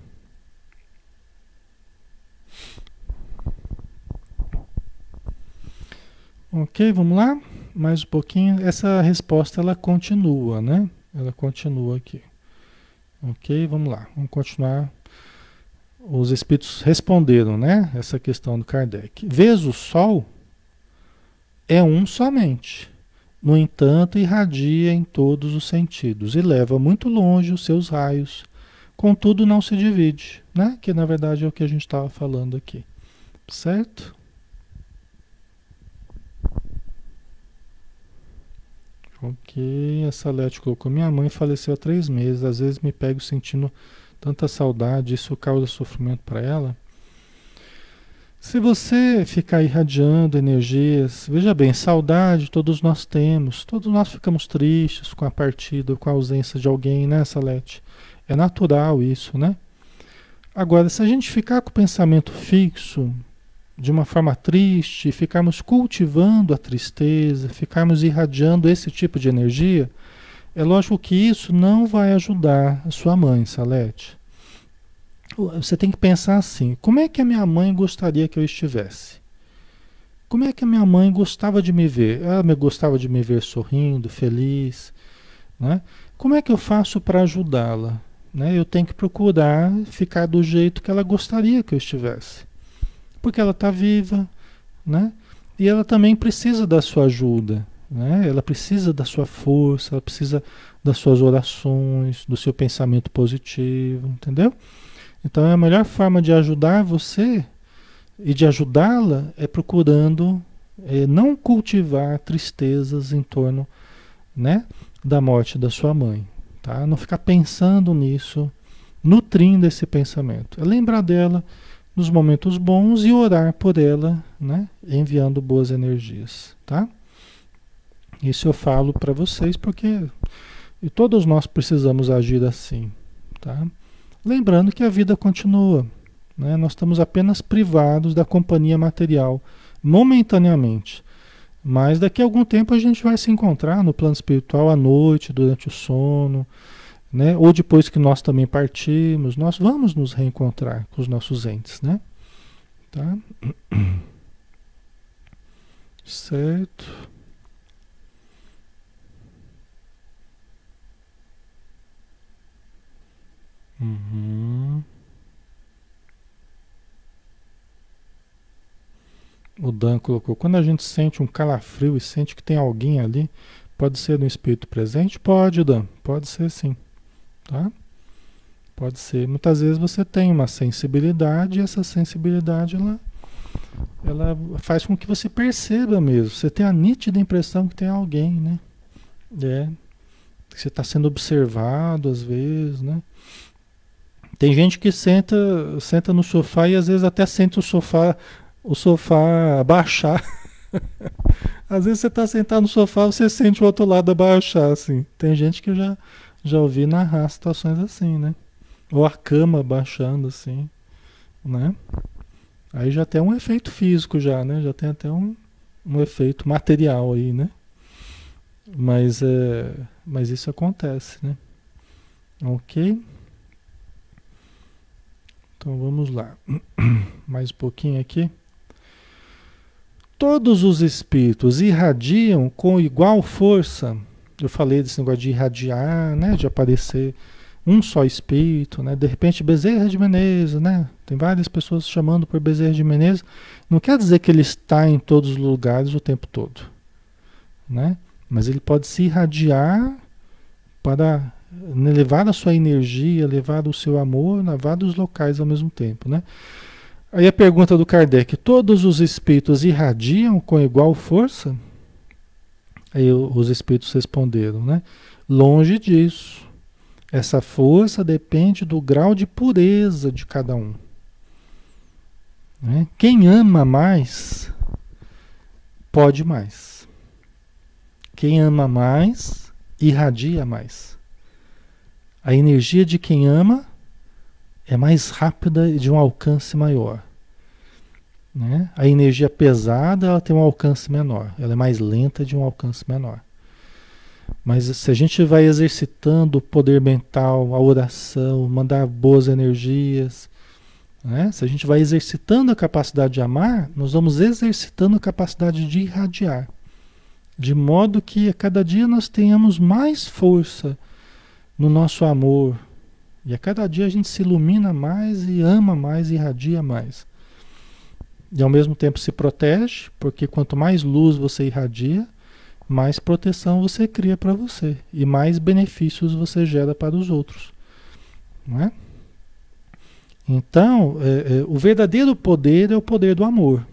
[SPEAKER 1] Ok, vamos lá? Mais um pouquinho. Essa resposta ela continua, né? Ela continua aqui. Ok, vamos lá. Vamos continuar. Os espíritos responderam, né? Essa questão do Kardec. Vês o Sol é um somente. No entanto, irradia em todos os sentidos e leva muito longe os seus raios. Contudo, não se divide, né? Que na verdade é o que a gente estava falando aqui. Certo? Ok, a Salete colocou. Minha mãe faleceu há três meses. Às vezes me pego sentindo tanta saudade. Isso causa sofrimento para ela. Se você ficar irradiando energias, veja bem, saudade todos nós temos. Todos nós ficamos tristes com a partida, com a ausência de alguém, né, Salete? É natural isso, né? Agora, se a gente ficar com o pensamento fixo, de uma forma triste, ficarmos cultivando a tristeza, ficarmos irradiando esse tipo de energia, é lógico que isso não vai ajudar a sua mãe, Salete. Você tem que pensar assim: como é que a minha mãe gostaria que eu estivesse? Como é que a minha mãe gostava de me ver? Ela me gostava de me ver sorrindo, feliz, né? Como é que eu faço para ajudá-la? Né? Eu tenho que procurar ficar do jeito que ela gostaria que eu estivesse porque ela está viva, né? E ela também precisa da sua ajuda, né? Ela precisa da sua força, ela precisa das suas orações, do seu pensamento positivo, entendeu? Então a melhor forma de ajudar você e de ajudá-la é procurando é, não cultivar tristezas em torno, né, da morte da sua mãe, tá? Não ficar pensando nisso, nutrindo esse pensamento. É lembrar dela nos momentos bons e orar por ela, né? Enviando boas energias, tá? Isso eu falo para vocês porque todos nós precisamos agir assim, tá? Lembrando que a vida continua, né? Nós estamos apenas privados da companhia material momentaneamente. Mas daqui a algum tempo a gente vai se encontrar no plano espiritual à noite, durante o sono, né? Ou depois que nós também partimos, nós vamos nos reencontrar com os nossos entes, né? Tá? Certo. Uhum. O Dan colocou: quando a gente sente um calafrio e sente que tem alguém ali, pode ser no espírito presente? Pode, Dan, pode ser sim. Tá? Pode ser. Muitas vezes você tem uma sensibilidade e essa sensibilidade ela, ela faz com que você perceba mesmo. Você tem a nítida impressão que tem alguém, né? É. Você está sendo observado às vezes, né? Tem gente que senta, senta no sofá e às vezes até sente o sofá, o sofá abaixar. às vezes você está sentado no sofá, você sente o outro lado abaixar, assim. Tem gente que já já ouvi narrar situações assim, né? Ou a cama baixando assim, né? Aí já tem um efeito físico já, né? Já tem até um, um efeito material aí, né? Mas, é, mas isso acontece, né? Ok? Então vamos lá. Mais um pouquinho aqui. Todos os espíritos irradiam com igual força. Eu falei desse negócio de irradiar, né? De aparecer um só espírito, né? De repente Bezerra de Menezes, né? Tem várias pessoas chamando por Bezerra de Menezes. Não quer dizer que ele está em todos os lugares o tempo todo, né? Mas ele pode se irradiar para levar a sua energia, levar o seu amor a vários locais ao mesmo tempo, né? Aí a pergunta do Kardec: todos os espíritos irradiam com igual força? Aí os espíritos responderam, né? Longe disso. Essa força depende do grau de pureza de cada um. Né? Quem ama mais, pode mais. Quem ama mais, irradia mais. A energia de quem ama é mais rápida e de um alcance maior. Né? A energia pesada ela tem um alcance menor, ela é mais lenta de um alcance menor. Mas se a gente vai exercitando o poder mental, a oração, mandar boas energias, né? se a gente vai exercitando a capacidade de amar, nós vamos exercitando a capacidade de irradiar. De modo que a cada dia nós tenhamos mais força no nosso amor. E a cada dia a gente se ilumina mais e ama mais e irradia mais. E ao mesmo tempo se protege, porque quanto mais luz você irradia, mais proteção você cria para você e mais benefícios você gera para os outros. Não é? Então, é, é, o verdadeiro poder é o poder do amor.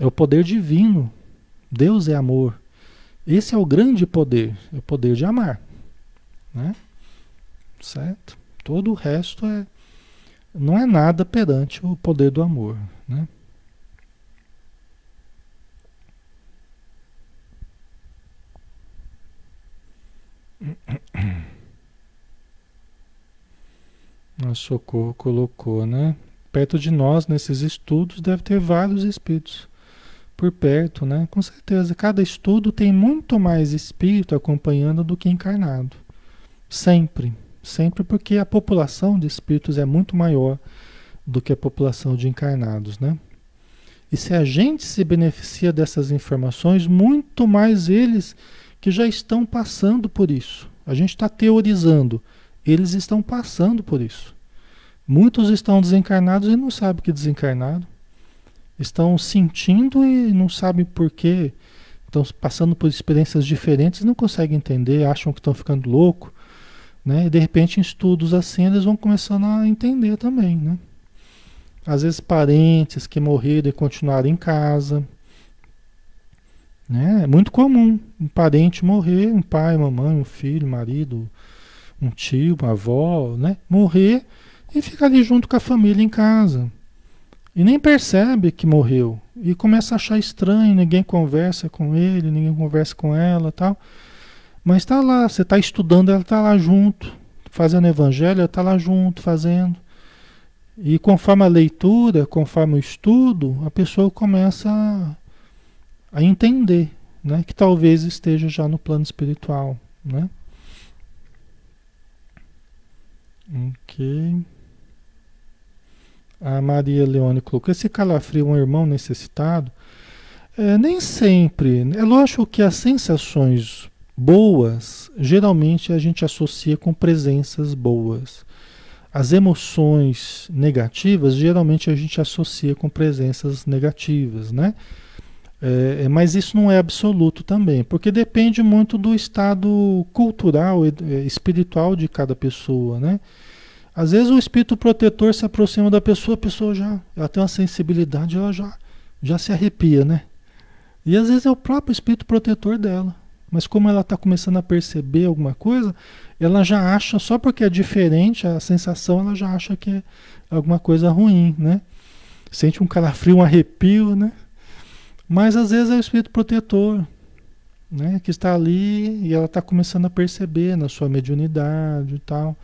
[SPEAKER 1] É o poder divino. Deus é amor. Esse é o grande poder, é o poder de amar. Né? Certo? Todo o resto é não é nada perante o poder do amor. Né? A Socorro colocou, né? Perto de nós, nesses estudos, deve ter vários espíritos por perto, né? Com certeza. Cada estudo tem muito mais espírito acompanhando do que encarnado. Sempre. Sempre porque a população de espíritos é muito maior do que a população de encarnados, né? E se a gente se beneficia dessas informações, muito mais eles que já estão passando por isso. A gente está teorizando, eles estão passando por isso. Muitos estão desencarnados e não sabem que desencarnado. Estão sentindo e não sabem por quê. Estão passando por experiências diferentes, não conseguem entender, acham que estão ficando louco. Né? E de repente, em estudos assim, eles vão começando a entender também. Né? Às vezes, parentes que morreram e continuaram em casa né? É muito comum um parente morrer, um pai, mamãe, um filho, um marido, um tio, uma avó, né? morrer e ficar ali junto com a família em casa. E nem percebe que morreu. E começa a achar estranho, ninguém conversa com ele, ninguém conversa com ela tal. Mas está lá, você está estudando, ela está lá junto, fazendo evangelho, ela está lá junto, fazendo. E conforme a leitura, conforme o estudo, a pessoa começa a a entender, né, que talvez esteja já no plano espiritual, né? Ok. A Maria Leone colocou: esse calafrio é um irmão necessitado? É, nem sempre. É lógico que as sensações boas, geralmente a gente associa com presenças boas. As emoções negativas, geralmente a gente associa com presenças negativas, né? É, é, mas isso não é absoluto também, porque depende muito do estado cultural e é, espiritual de cada pessoa, né? Às vezes o espírito protetor se aproxima da pessoa, a pessoa já ela tem uma sensibilidade, ela já, já se arrepia, né? E às vezes é o próprio espírito protetor dela. Mas como ela está começando a perceber alguma coisa, ela já acha, só porque é diferente a sensação, ela já acha que é alguma coisa ruim, né? Sente um calafrio, um arrepio, né? Mas às vezes é o espírito protetor, né, que está ali e ela está começando a perceber na sua mediunidade e tal.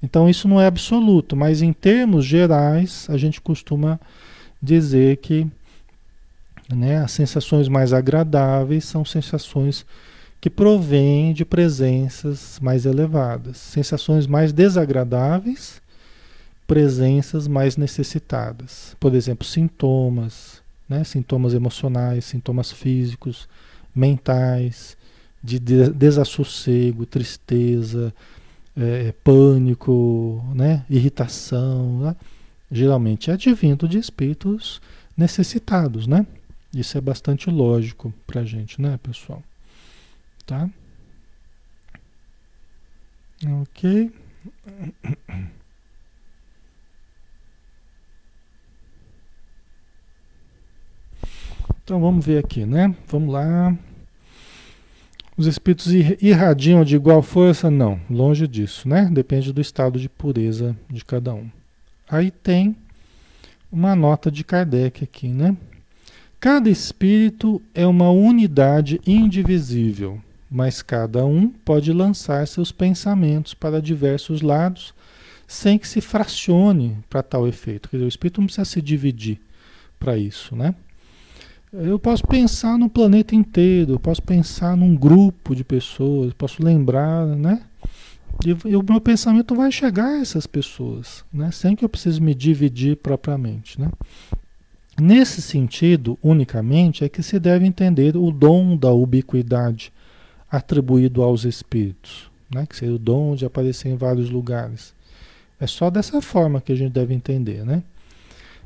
[SPEAKER 1] Então isso não é absoluto, mas em termos gerais a gente costuma dizer que né, as sensações mais agradáveis são sensações que provêm de presenças mais elevadas. Sensações mais desagradáveis, presenças mais necessitadas. Por exemplo, sintomas, né, sintomas emocionais, sintomas físicos, mentais, de desassossego, tristeza, é, pânico, né? irritação, né? geralmente é advindo de espíritos necessitados, né? Isso é bastante lógico para gente, né, pessoal? Tá? Ok. Então vamos ver aqui, né? Vamos lá. Os espíritos irradiam de igual força? Não, longe disso, né? Depende do estado de pureza de cada um. Aí tem uma nota de Kardec aqui, né? Cada espírito é uma unidade indivisível, mas cada um pode lançar seus pensamentos para diversos lados sem que se fracione para tal efeito. Quer dizer, o espírito não precisa se dividir para isso, né? Eu posso pensar no planeta inteiro, eu posso pensar num grupo de pessoas, posso lembrar, né? E, e, o meu pensamento vai chegar a essas pessoas, né? Sem que eu precise me dividir propriamente, né? Nesse sentido, unicamente, é que se deve entender o dom da ubiquidade atribuído aos espíritos, né? Que seria o dom de aparecer em vários lugares. É só dessa forma que a gente deve entender, né?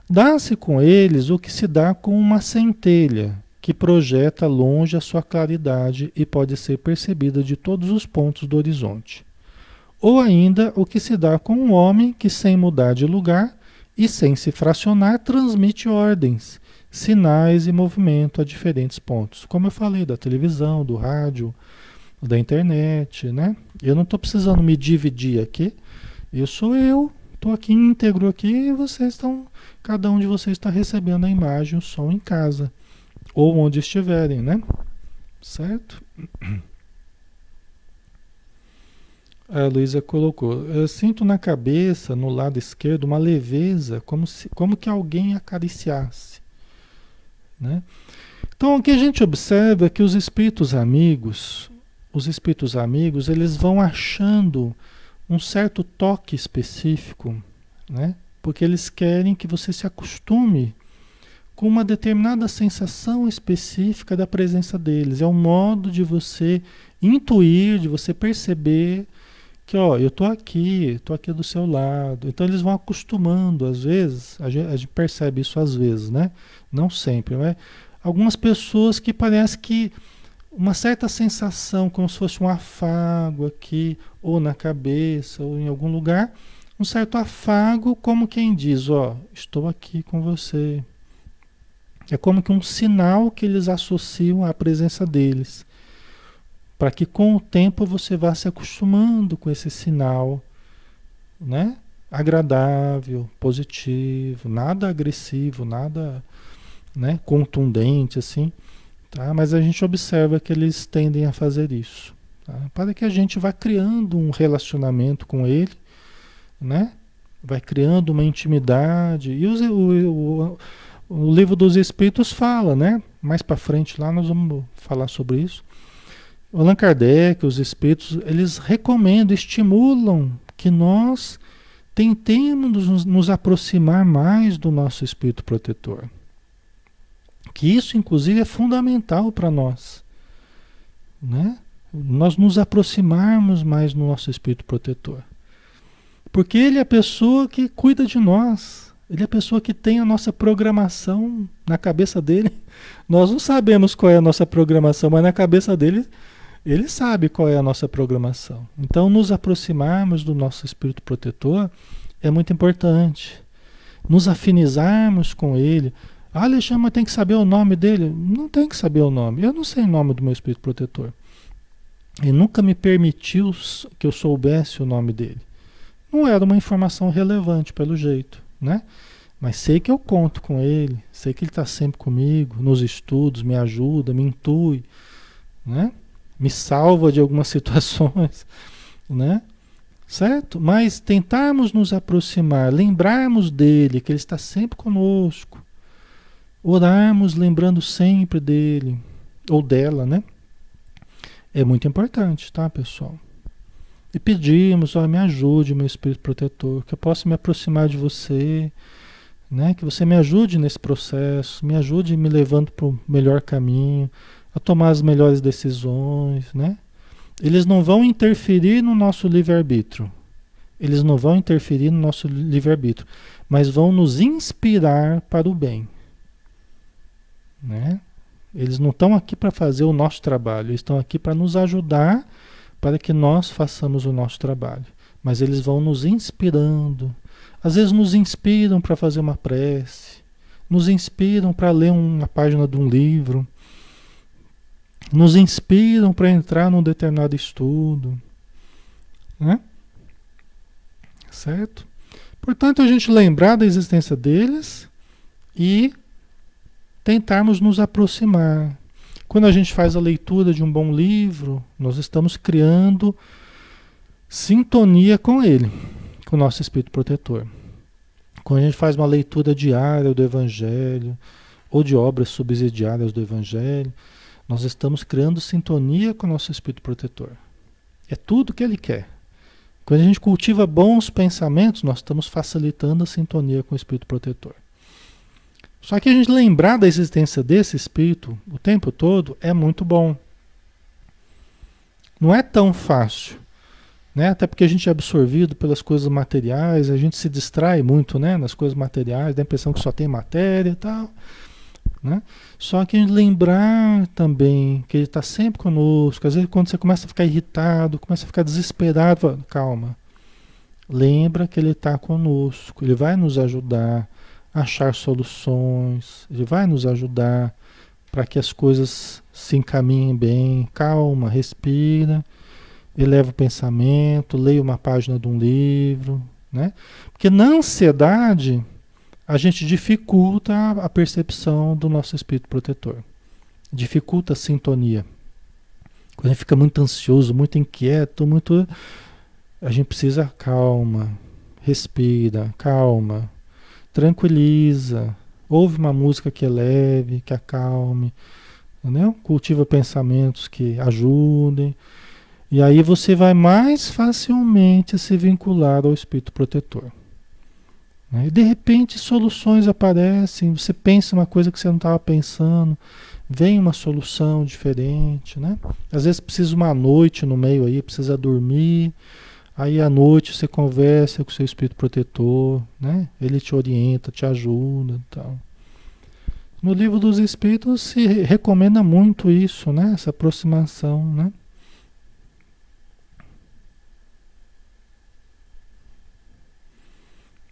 [SPEAKER 1] Dá-se com eles o que se dá com uma centelha, que projeta longe a sua claridade e pode ser percebida de todos os pontos do horizonte. Ou ainda o que se dá com um homem que, sem mudar de lugar e sem se fracionar, transmite ordens, sinais e movimento a diferentes pontos. Como eu falei, da televisão, do rádio, da internet, né? Eu não estou precisando me dividir aqui. Eu sou eu, estou aqui íntegro aqui e vocês estão cada um de vocês está recebendo a imagem, o som em casa, ou onde estiverem, né? Certo? A Luísa colocou: Eu sinto na cabeça, no lado esquerdo, uma leveza, como, se, como que alguém acariciasse. Né? Então, o que a gente observa é que os espíritos amigos, os espíritos amigos, eles vão achando um certo toque específico, né? porque eles querem que você se acostume com uma determinada sensação específica da presença deles. É um modo de você intuir, de você perceber que, ó, eu tô aqui, tô aqui do seu lado. Então eles vão acostumando, às vezes, a gente, a gente percebe isso às vezes, né? Não sempre, mas algumas pessoas que parece que uma certa sensação, como se fosse um afago aqui, ou na cabeça, ou em algum lugar, um certo afago, como quem diz, ó, estou aqui com você. É como que um sinal que eles associam à presença deles. Para que com o tempo você vá se acostumando com esse sinal, né? Agradável, positivo, nada agressivo, nada, né, contundente assim, tá? Mas a gente observa que eles tendem a fazer isso, tá? Para que a gente vá criando um relacionamento com ele né? Vai criando uma intimidade. E o, o, o livro dos Espíritos fala, né? Mais para frente lá nós vamos falar sobre isso. O Allan Kardec, os Espíritos, eles recomendam, estimulam que nós tentemos nos, nos aproximar mais do nosso Espírito protetor. Que isso, inclusive, é fundamental para nós. Né? Nós nos aproximarmos mais do nosso Espírito protetor. Porque ele é a pessoa que cuida de nós. Ele é a pessoa que tem a nossa programação na cabeça dele. Nós não sabemos qual é a nossa programação, mas na cabeça dele, ele sabe qual é a nossa programação. Então, nos aproximarmos do nosso espírito protetor é muito importante. Nos afinizarmos com ele. Ah, Alexandre, tem que saber o nome dele. Não tem que saber o nome. Eu não sei o nome do meu espírito protetor. Ele nunca me permitiu que eu soubesse o nome dele. Não era uma informação relevante, pelo jeito, né? Mas sei que eu conto com ele, sei que ele está sempre comigo, nos estudos, me ajuda, me intui, né? Me salva de algumas situações, né? certo? Mas tentarmos nos aproximar, lembrarmos dele, que ele está sempre conosco, orarmos lembrando sempre dele, ou dela, né? É muito importante, tá, pessoal? E pedimos, ó, me ajude, meu espírito protetor, que eu possa me aproximar de você, né? Que você me ajude nesse processo, me ajude me levando para o melhor caminho, a tomar as melhores decisões, né? Eles não vão interferir no nosso livre-arbítrio. Eles não vão interferir no nosso livre-arbítrio, mas vão nos inspirar para o bem. Né? Eles não estão aqui para fazer o nosso trabalho, eles estão aqui para nos ajudar para que nós façamos o nosso trabalho. Mas eles vão nos inspirando. Às vezes nos inspiram para fazer uma prece, nos inspiram para ler uma página de um livro, nos inspiram para entrar num determinado estudo. Né? Certo? Portanto, a gente lembrar da existência deles e tentarmos nos aproximar. Quando a gente faz a leitura de um bom livro, nós estamos criando sintonia com ele, com o nosso espírito protetor. Quando a gente faz uma leitura diária do Evangelho, ou de obras subsidiárias do Evangelho, nós estamos criando sintonia com o nosso espírito protetor. É tudo que ele quer. Quando a gente cultiva bons pensamentos, nós estamos facilitando a sintonia com o espírito protetor. Só que a gente lembrar da existência desse espírito o tempo todo é muito bom. Não é tão fácil, né? Até porque a gente é absorvido pelas coisas materiais, a gente se distrai muito, né, nas coisas materiais, dá a impressão que só tem matéria e tal, né? Só que lembrar também que ele está sempre conosco. Às vezes quando você começa a ficar irritado, começa a ficar desesperado, calma. Lembra que ele está conosco, ele vai nos ajudar achar soluções, ele vai nos ajudar para que as coisas se encaminhem bem. Calma, respira, eleva o pensamento, leia uma página de um livro, né? Porque na ansiedade a gente dificulta a percepção do nosso espírito protetor, dificulta a sintonia. Quando a gente fica muito ansioso, muito inquieto, muito a gente precisa calma, respira, calma, tranquiliza, ouve uma música que eleve, que acalme, entendeu? cultiva pensamentos que ajudem. E aí você vai mais facilmente se vincular ao espírito protetor. Né? E de repente soluções aparecem, você pensa uma coisa que você não estava pensando, vem uma solução diferente, né? Às vezes precisa uma noite no meio aí, precisa dormir, Aí à noite você conversa com o seu espírito protetor, né? Ele te orienta, te ajuda, tal. No livro dos espíritos se recomenda muito isso, né? Essa aproximação, né?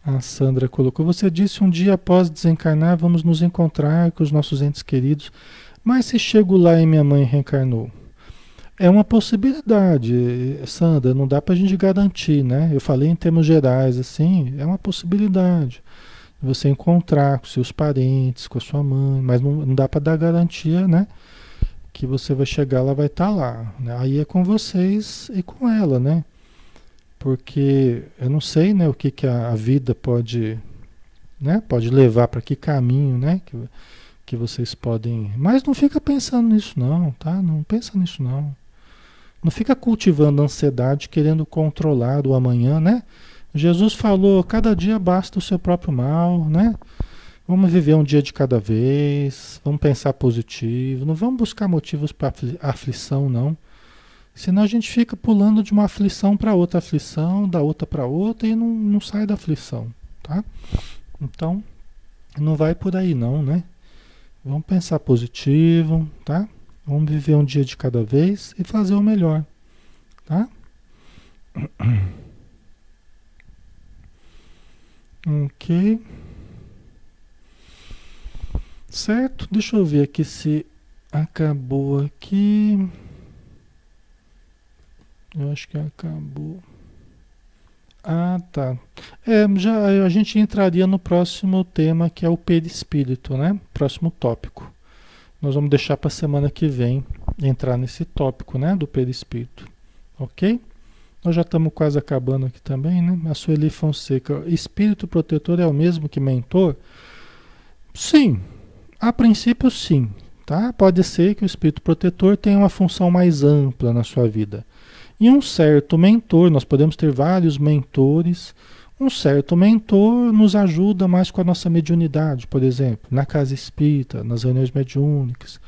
[SPEAKER 1] A Sandra colocou: Você disse um dia após desencarnar, vamos nos encontrar com os nossos entes queridos. Mas se chego lá e minha mãe reencarnou? É uma possibilidade, Sandra, não dá para a gente garantir, né? Eu falei em termos gerais, assim, é uma possibilidade você encontrar com seus parentes, com a sua mãe, mas não, não dá para dar garantia, né? Que você vai chegar, ela vai estar tá lá. Né? Aí é com vocês e com ela, né? Porque eu não sei, né, o que, que a, a vida pode, né? Pode levar para que caminho, né? Que, que vocês podem. Mas não fica pensando nisso, não, tá? Não pensa nisso, não. Não fica cultivando ansiedade, querendo controlar o amanhã, né? Jesus falou: cada dia basta o seu próprio mal, né? Vamos viver um dia de cada vez, vamos pensar positivo, não vamos buscar motivos para aflição, não. Senão a gente fica pulando de uma aflição para outra aflição, da outra para outra e não, não sai da aflição, tá? Então, não vai por aí não, né? Vamos pensar positivo, tá? Vamos viver um dia de cada vez e fazer o melhor, tá? Ok. Certo? Deixa eu ver aqui se acabou aqui. Eu acho que acabou. Ah, tá. É, já a gente entraria no próximo tema que é o perispírito, né? Próximo tópico. Nós vamos deixar para a semana que vem entrar nesse tópico, né, do perispírito. OK? Nós já estamos quase acabando aqui também, né? A Sueli Fonseca, espírito protetor é o mesmo que mentor? Sim, a princípio sim, tá? Pode ser que o espírito protetor tenha uma função mais ampla na sua vida. E um certo mentor, nós podemos ter vários mentores, um certo mentor nos ajuda mais com a nossa mediunidade, por exemplo, na casa espírita, nas reuniões mediúnicas,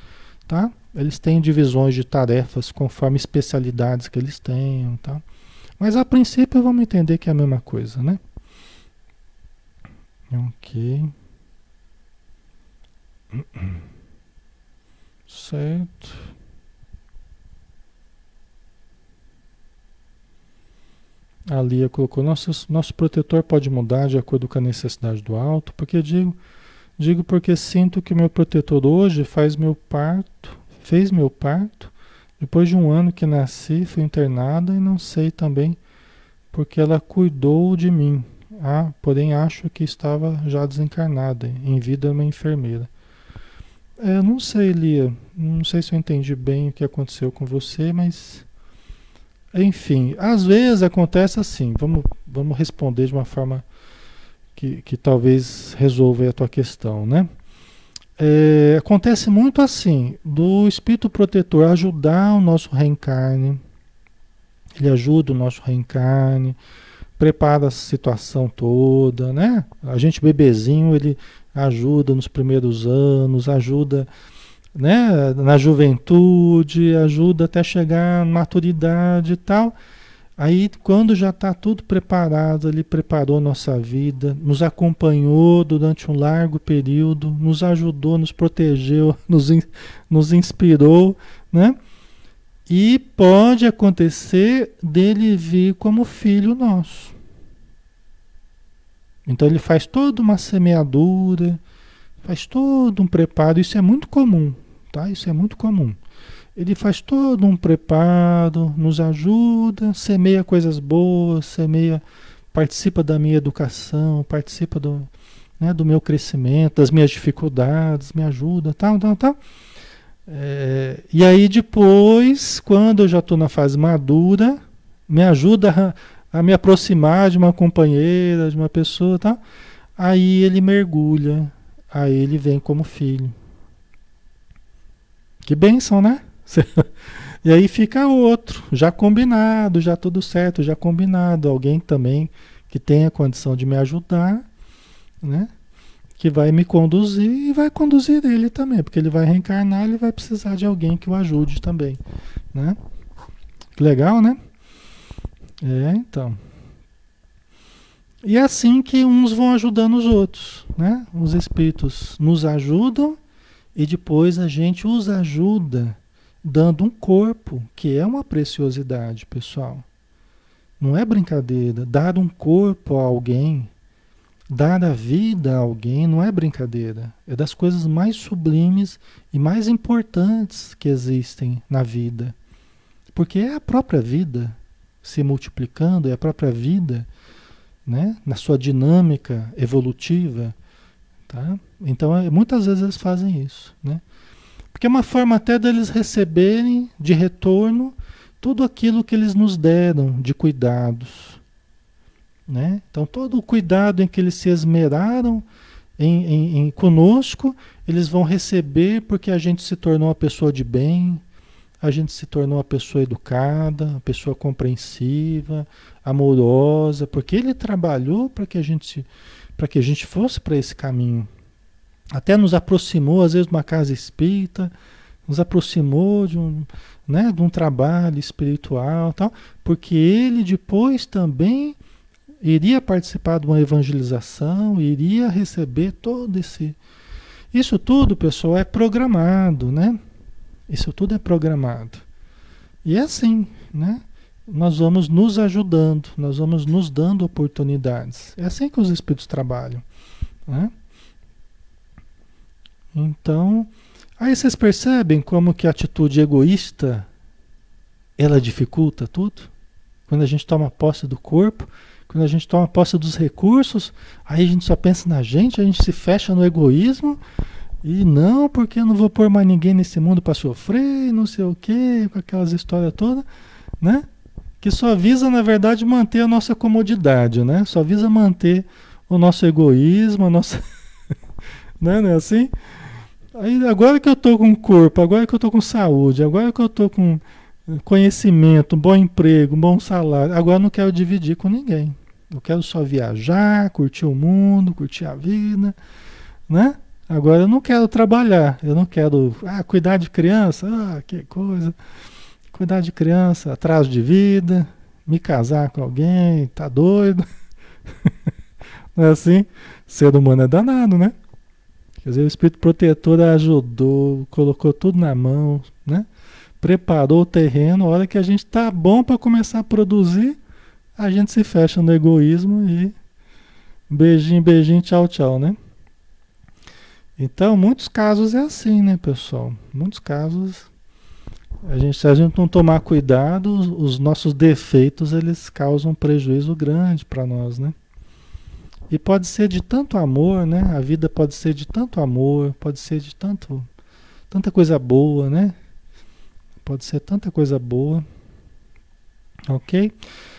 [SPEAKER 1] tá? Eles têm divisões de tarefas conforme especialidades que eles tenham, tá? Mas a princípio vamos entender que é a mesma coisa, né? Ok. Certo. A Lia colocou, nosso, nosso protetor pode mudar de acordo com a necessidade do alto, porque digo, digo porque sinto que meu protetor hoje faz meu parto, fez meu parto, depois de um ano que nasci, fui internada e não sei também porque ela cuidou de mim. Ah, porém acho que estava já desencarnada, em vida uma enfermeira. É, não sei, Lia, não sei se eu entendi bem o que aconteceu com você, mas enfim, às vezes acontece assim. Vamos, vamos responder de uma forma que, que talvez resolva a tua questão, né? É, acontece muito assim, do espírito protetor ajudar o nosso reencarne, ele ajuda o nosso reencarne, prepara a situação toda, né? A gente bebezinho, ele ajuda nos primeiros anos, ajuda né, na juventude, ajuda até chegar à maturidade e tal. Aí, quando já está tudo preparado, ele preparou nossa vida, nos acompanhou durante um largo período, nos ajudou, nos protegeu, nos, nos inspirou, né? E pode acontecer dele vir como filho nosso. Então ele faz toda uma semeadura, faz todo um preparo, isso é muito comum, tá? Isso é muito comum. Ele faz todo um preparo, nos ajuda, semeia coisas boas, semeia, participa da minha educação, participa do, né, do meu crescimento, das minhas dificuldades, me ajuda, tal, tal, tal. É, e aí depois, quando eu já estou na fase madura, me ajuda a, a, me aproximar de uma companheira, de uma pessoa, tal. Aí ele mergulha Aí ele vem como filho. Que bênção, né? e aí fica outro, já combinado, já tudo certo, já combinado. Alguém também que tenha condição de me ajudar, né? Que vai me conduzir e vai conduzir ele também, porque ele vai reencarnar, ele vai precisar de alguém que o ajude também, né? Legal, né? É, então. E é assim que uns vão ajudando os outros, né? Os espíritos nos ajudam e depois a gente os ajuda dando um corpo, que é uma preciosidade, pessoal. Não é brincadeira. Dar um corpo a alguém, dar a vida a alguém, não é brincadeira. É das coisas mais sublimes e mais importantes que existem na vida. Porque é a própria vida se multiplicando, é a própria vida né? na sua dinâmica evolutiva. Tá? Então, é, muitas vezes eles fazem isso. Né? Porque é uma forma até deles receberem de retorno tudo aquilo que eles nos deram de cuidados. Né? Então, todo o cuidado em que eles se esmeraram em, em, em conosco, eles vão receber porque a gente se tornou uma pessoa de bem, a gente se tornou uma pessoa educada, uma pessoa compreensiva, amorosa, porque ele trabalhou para que a gente para que a gente fosse para esse caminho. Até nos aproximou às vezes de uma casa espírita, nos aproximou de um, né, de um trabalho espiritual, tal, porque ele depois também iria participar de uma evangelização, iria receber todo esse isso tudo, pessoal, é programado, né? Isso tudo é programado. E é assim, né? Nós vamos nos ajudando, nós vamos nos dando oportunidades. É assim que os espíritos trabalham. Né? Então, aí vocês percebem como que a atitude egoísta ela dificulta tudo? Quando a gente toma posse do corpo, quando a gente toma posse dos recursos, aí a gente só pensa na gente, a gente se fecha no egoísmo e não, porque eu não vou pôr mais ninguém nesse mundo para sofrer, não sei o quê, com aquelas histórias todas, né? que só visa, na verdade, manter a nossa comodidade, né? Só visa manter o nosso egoísmo, a nossa. né? Não é assim? Aí, agora que eu tô com corpo, agora que eu tô com saúde, agora que eu tô com conhecimento, bom emprego, bom salário, agora eu não quero dividir com ninguém. Eu quero só viajar, curtir o mundo, curtir a vida, né? Agora eu não quero trabalhar, eu não quero ah, cuidar de criança, ah, que coisa. Cuidar de criança, atraso de vida, me casar com alguém, tá doido. não é assim? Ser humano é danado, né? Quer dizer, o espírito protetor ajudou, colocou tudo na mão, né? Preparou o terreno, a hora que a gente tá bom para começar a produzir, a gente se fecha no egoísmo e beijinho, beijinho, tchau, tchau, né? Então, muitos casos é assim, né, pessoal? Muitos casos a gente, se a gente não tomar cuidado, os nossos defeitos eles causam prejuízo grande para nós, né? E pode ser de tanto amor, né? A vida pode ser de tanto amor, pode ser de tanto tanta coisa boa, né? Pode ser tanta coisa boa. OK?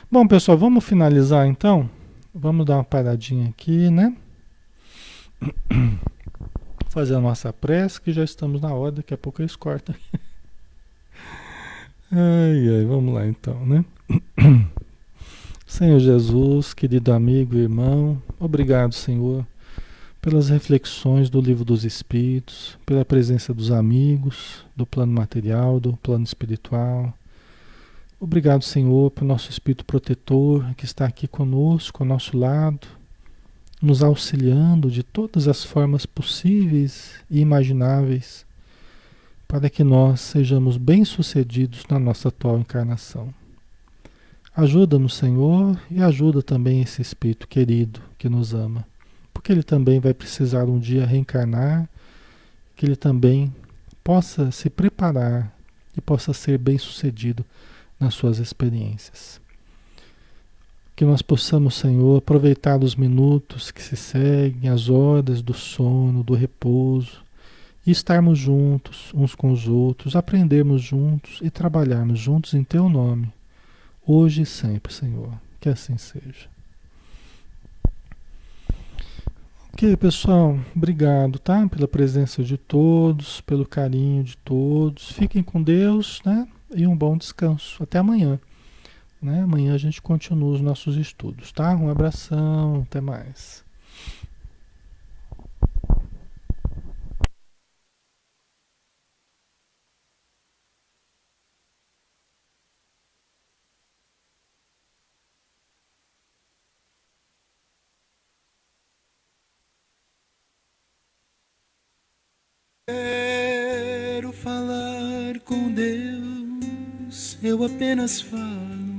[SPEAKER 1] Bom, pessoal, vamos finalizar então. Vamos dar uma paradinha aqui, né? Fazer a nossa prece, que já estamos na hora, daqui a pouco eles cortam. Ai, ai, vamos lá então, né? Senhor Jesus, querido amigo e irmão, obrigado, Senhor, pelas reflexões do Livro dos Espíritos, pela presença dos amigos, do plano material, do plano espiritual. Obrigado, Senhor, pelo nosso Espírito protetor que está aqui conosco, ao nosso lado, nos auxiliando de todas as formas possíveis e imagináveis para que nós sejamos bem-sucedidos na nossa atual encarnação. Ajuda-nos, Senhor, e ajuda também esse Espírito querido que nos ama, porque ele também vai precisar um dia reencarnar, que ele também possa se preparar e possa ser bem-sucedido nas suas experiências. Que nós possamos, Senhor, aproveitar os minutos que se seguem, as horas do sono, do repouso, e estarmos juntos uns com os outros, aprendermos juntos e trabalharmos juntos em Teu nome, hoje e sempre, Senhor. Que assim seja. Ok, pessoal, obrigado, tá? Pela presença de todos, pelo carinho de todos. Fiquem com Deus, né? E um bom descanso. Até amanhã. Né? Amanhã a gente continua os nossos estudos, tá? Um abração, até mais.
[SPEAKER 2] Quero falar com Deus, eu apenas falo.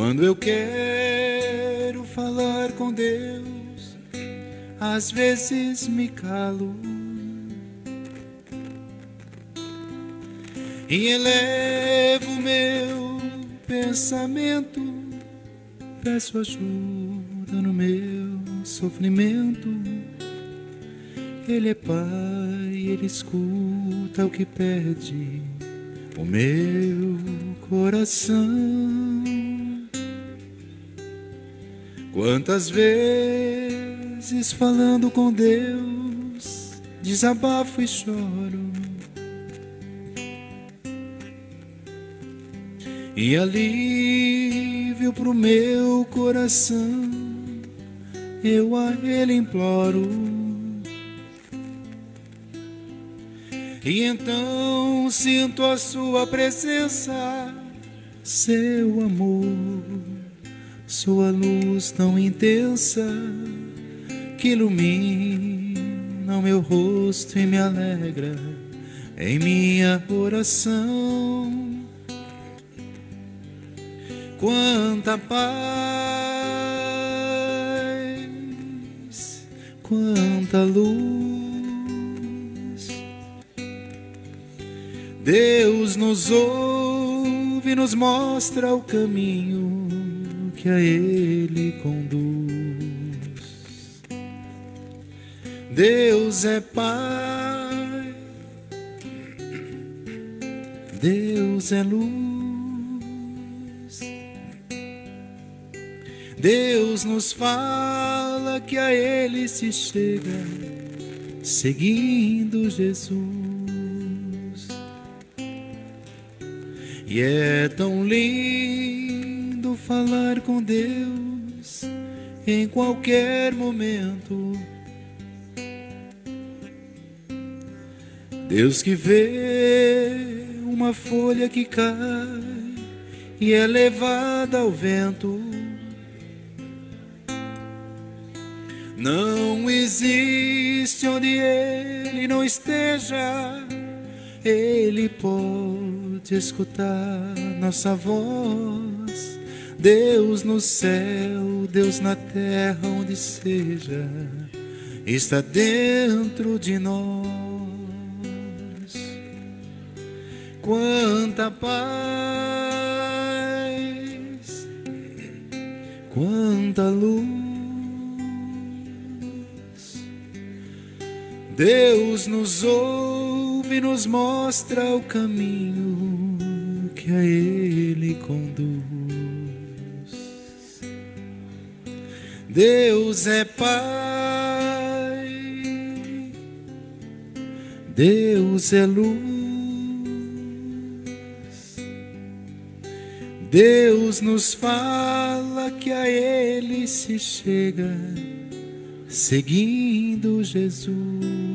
[SPEAKER 2] Quando eu quero falar com Deus, às vezes me calo. E elevo meu pensamento, peço ajuda no meu sofrimento. Ele é Pai, Ele escuta o que pede o meu coração. Quantas vezes falando com Deus, desabafo e choro. E alívio pro meu coração eu a Ele imploro. E então sinto a Sua presença, seu amor, Sua luz tão intensa que ilumina o meu rosto e me alegra em minha oração. Quanta paz quanta luz. Deus nos ouve, nos mostra o caminho que a Ele conduz. Deus é Pai, Deus é luz. Deus nos fala que a Ele se chega seguindo Jesus. E é tão lindo falar com Deus em qualquer momento. Deus que vê uma folha que cai e é levada ao vento. Não existe onde ele não esteja, ele pode escutar nossa voz. Deus no céu, Deus na terra, onde seja, está dentro de nós. quanta paz, quanta luz. Deus nos ouve e nos mostra o caminho que a Ele conduz. Deus é Pai, Deus é luz. Deus nos fala que a Ele se chega seguindo Jesus.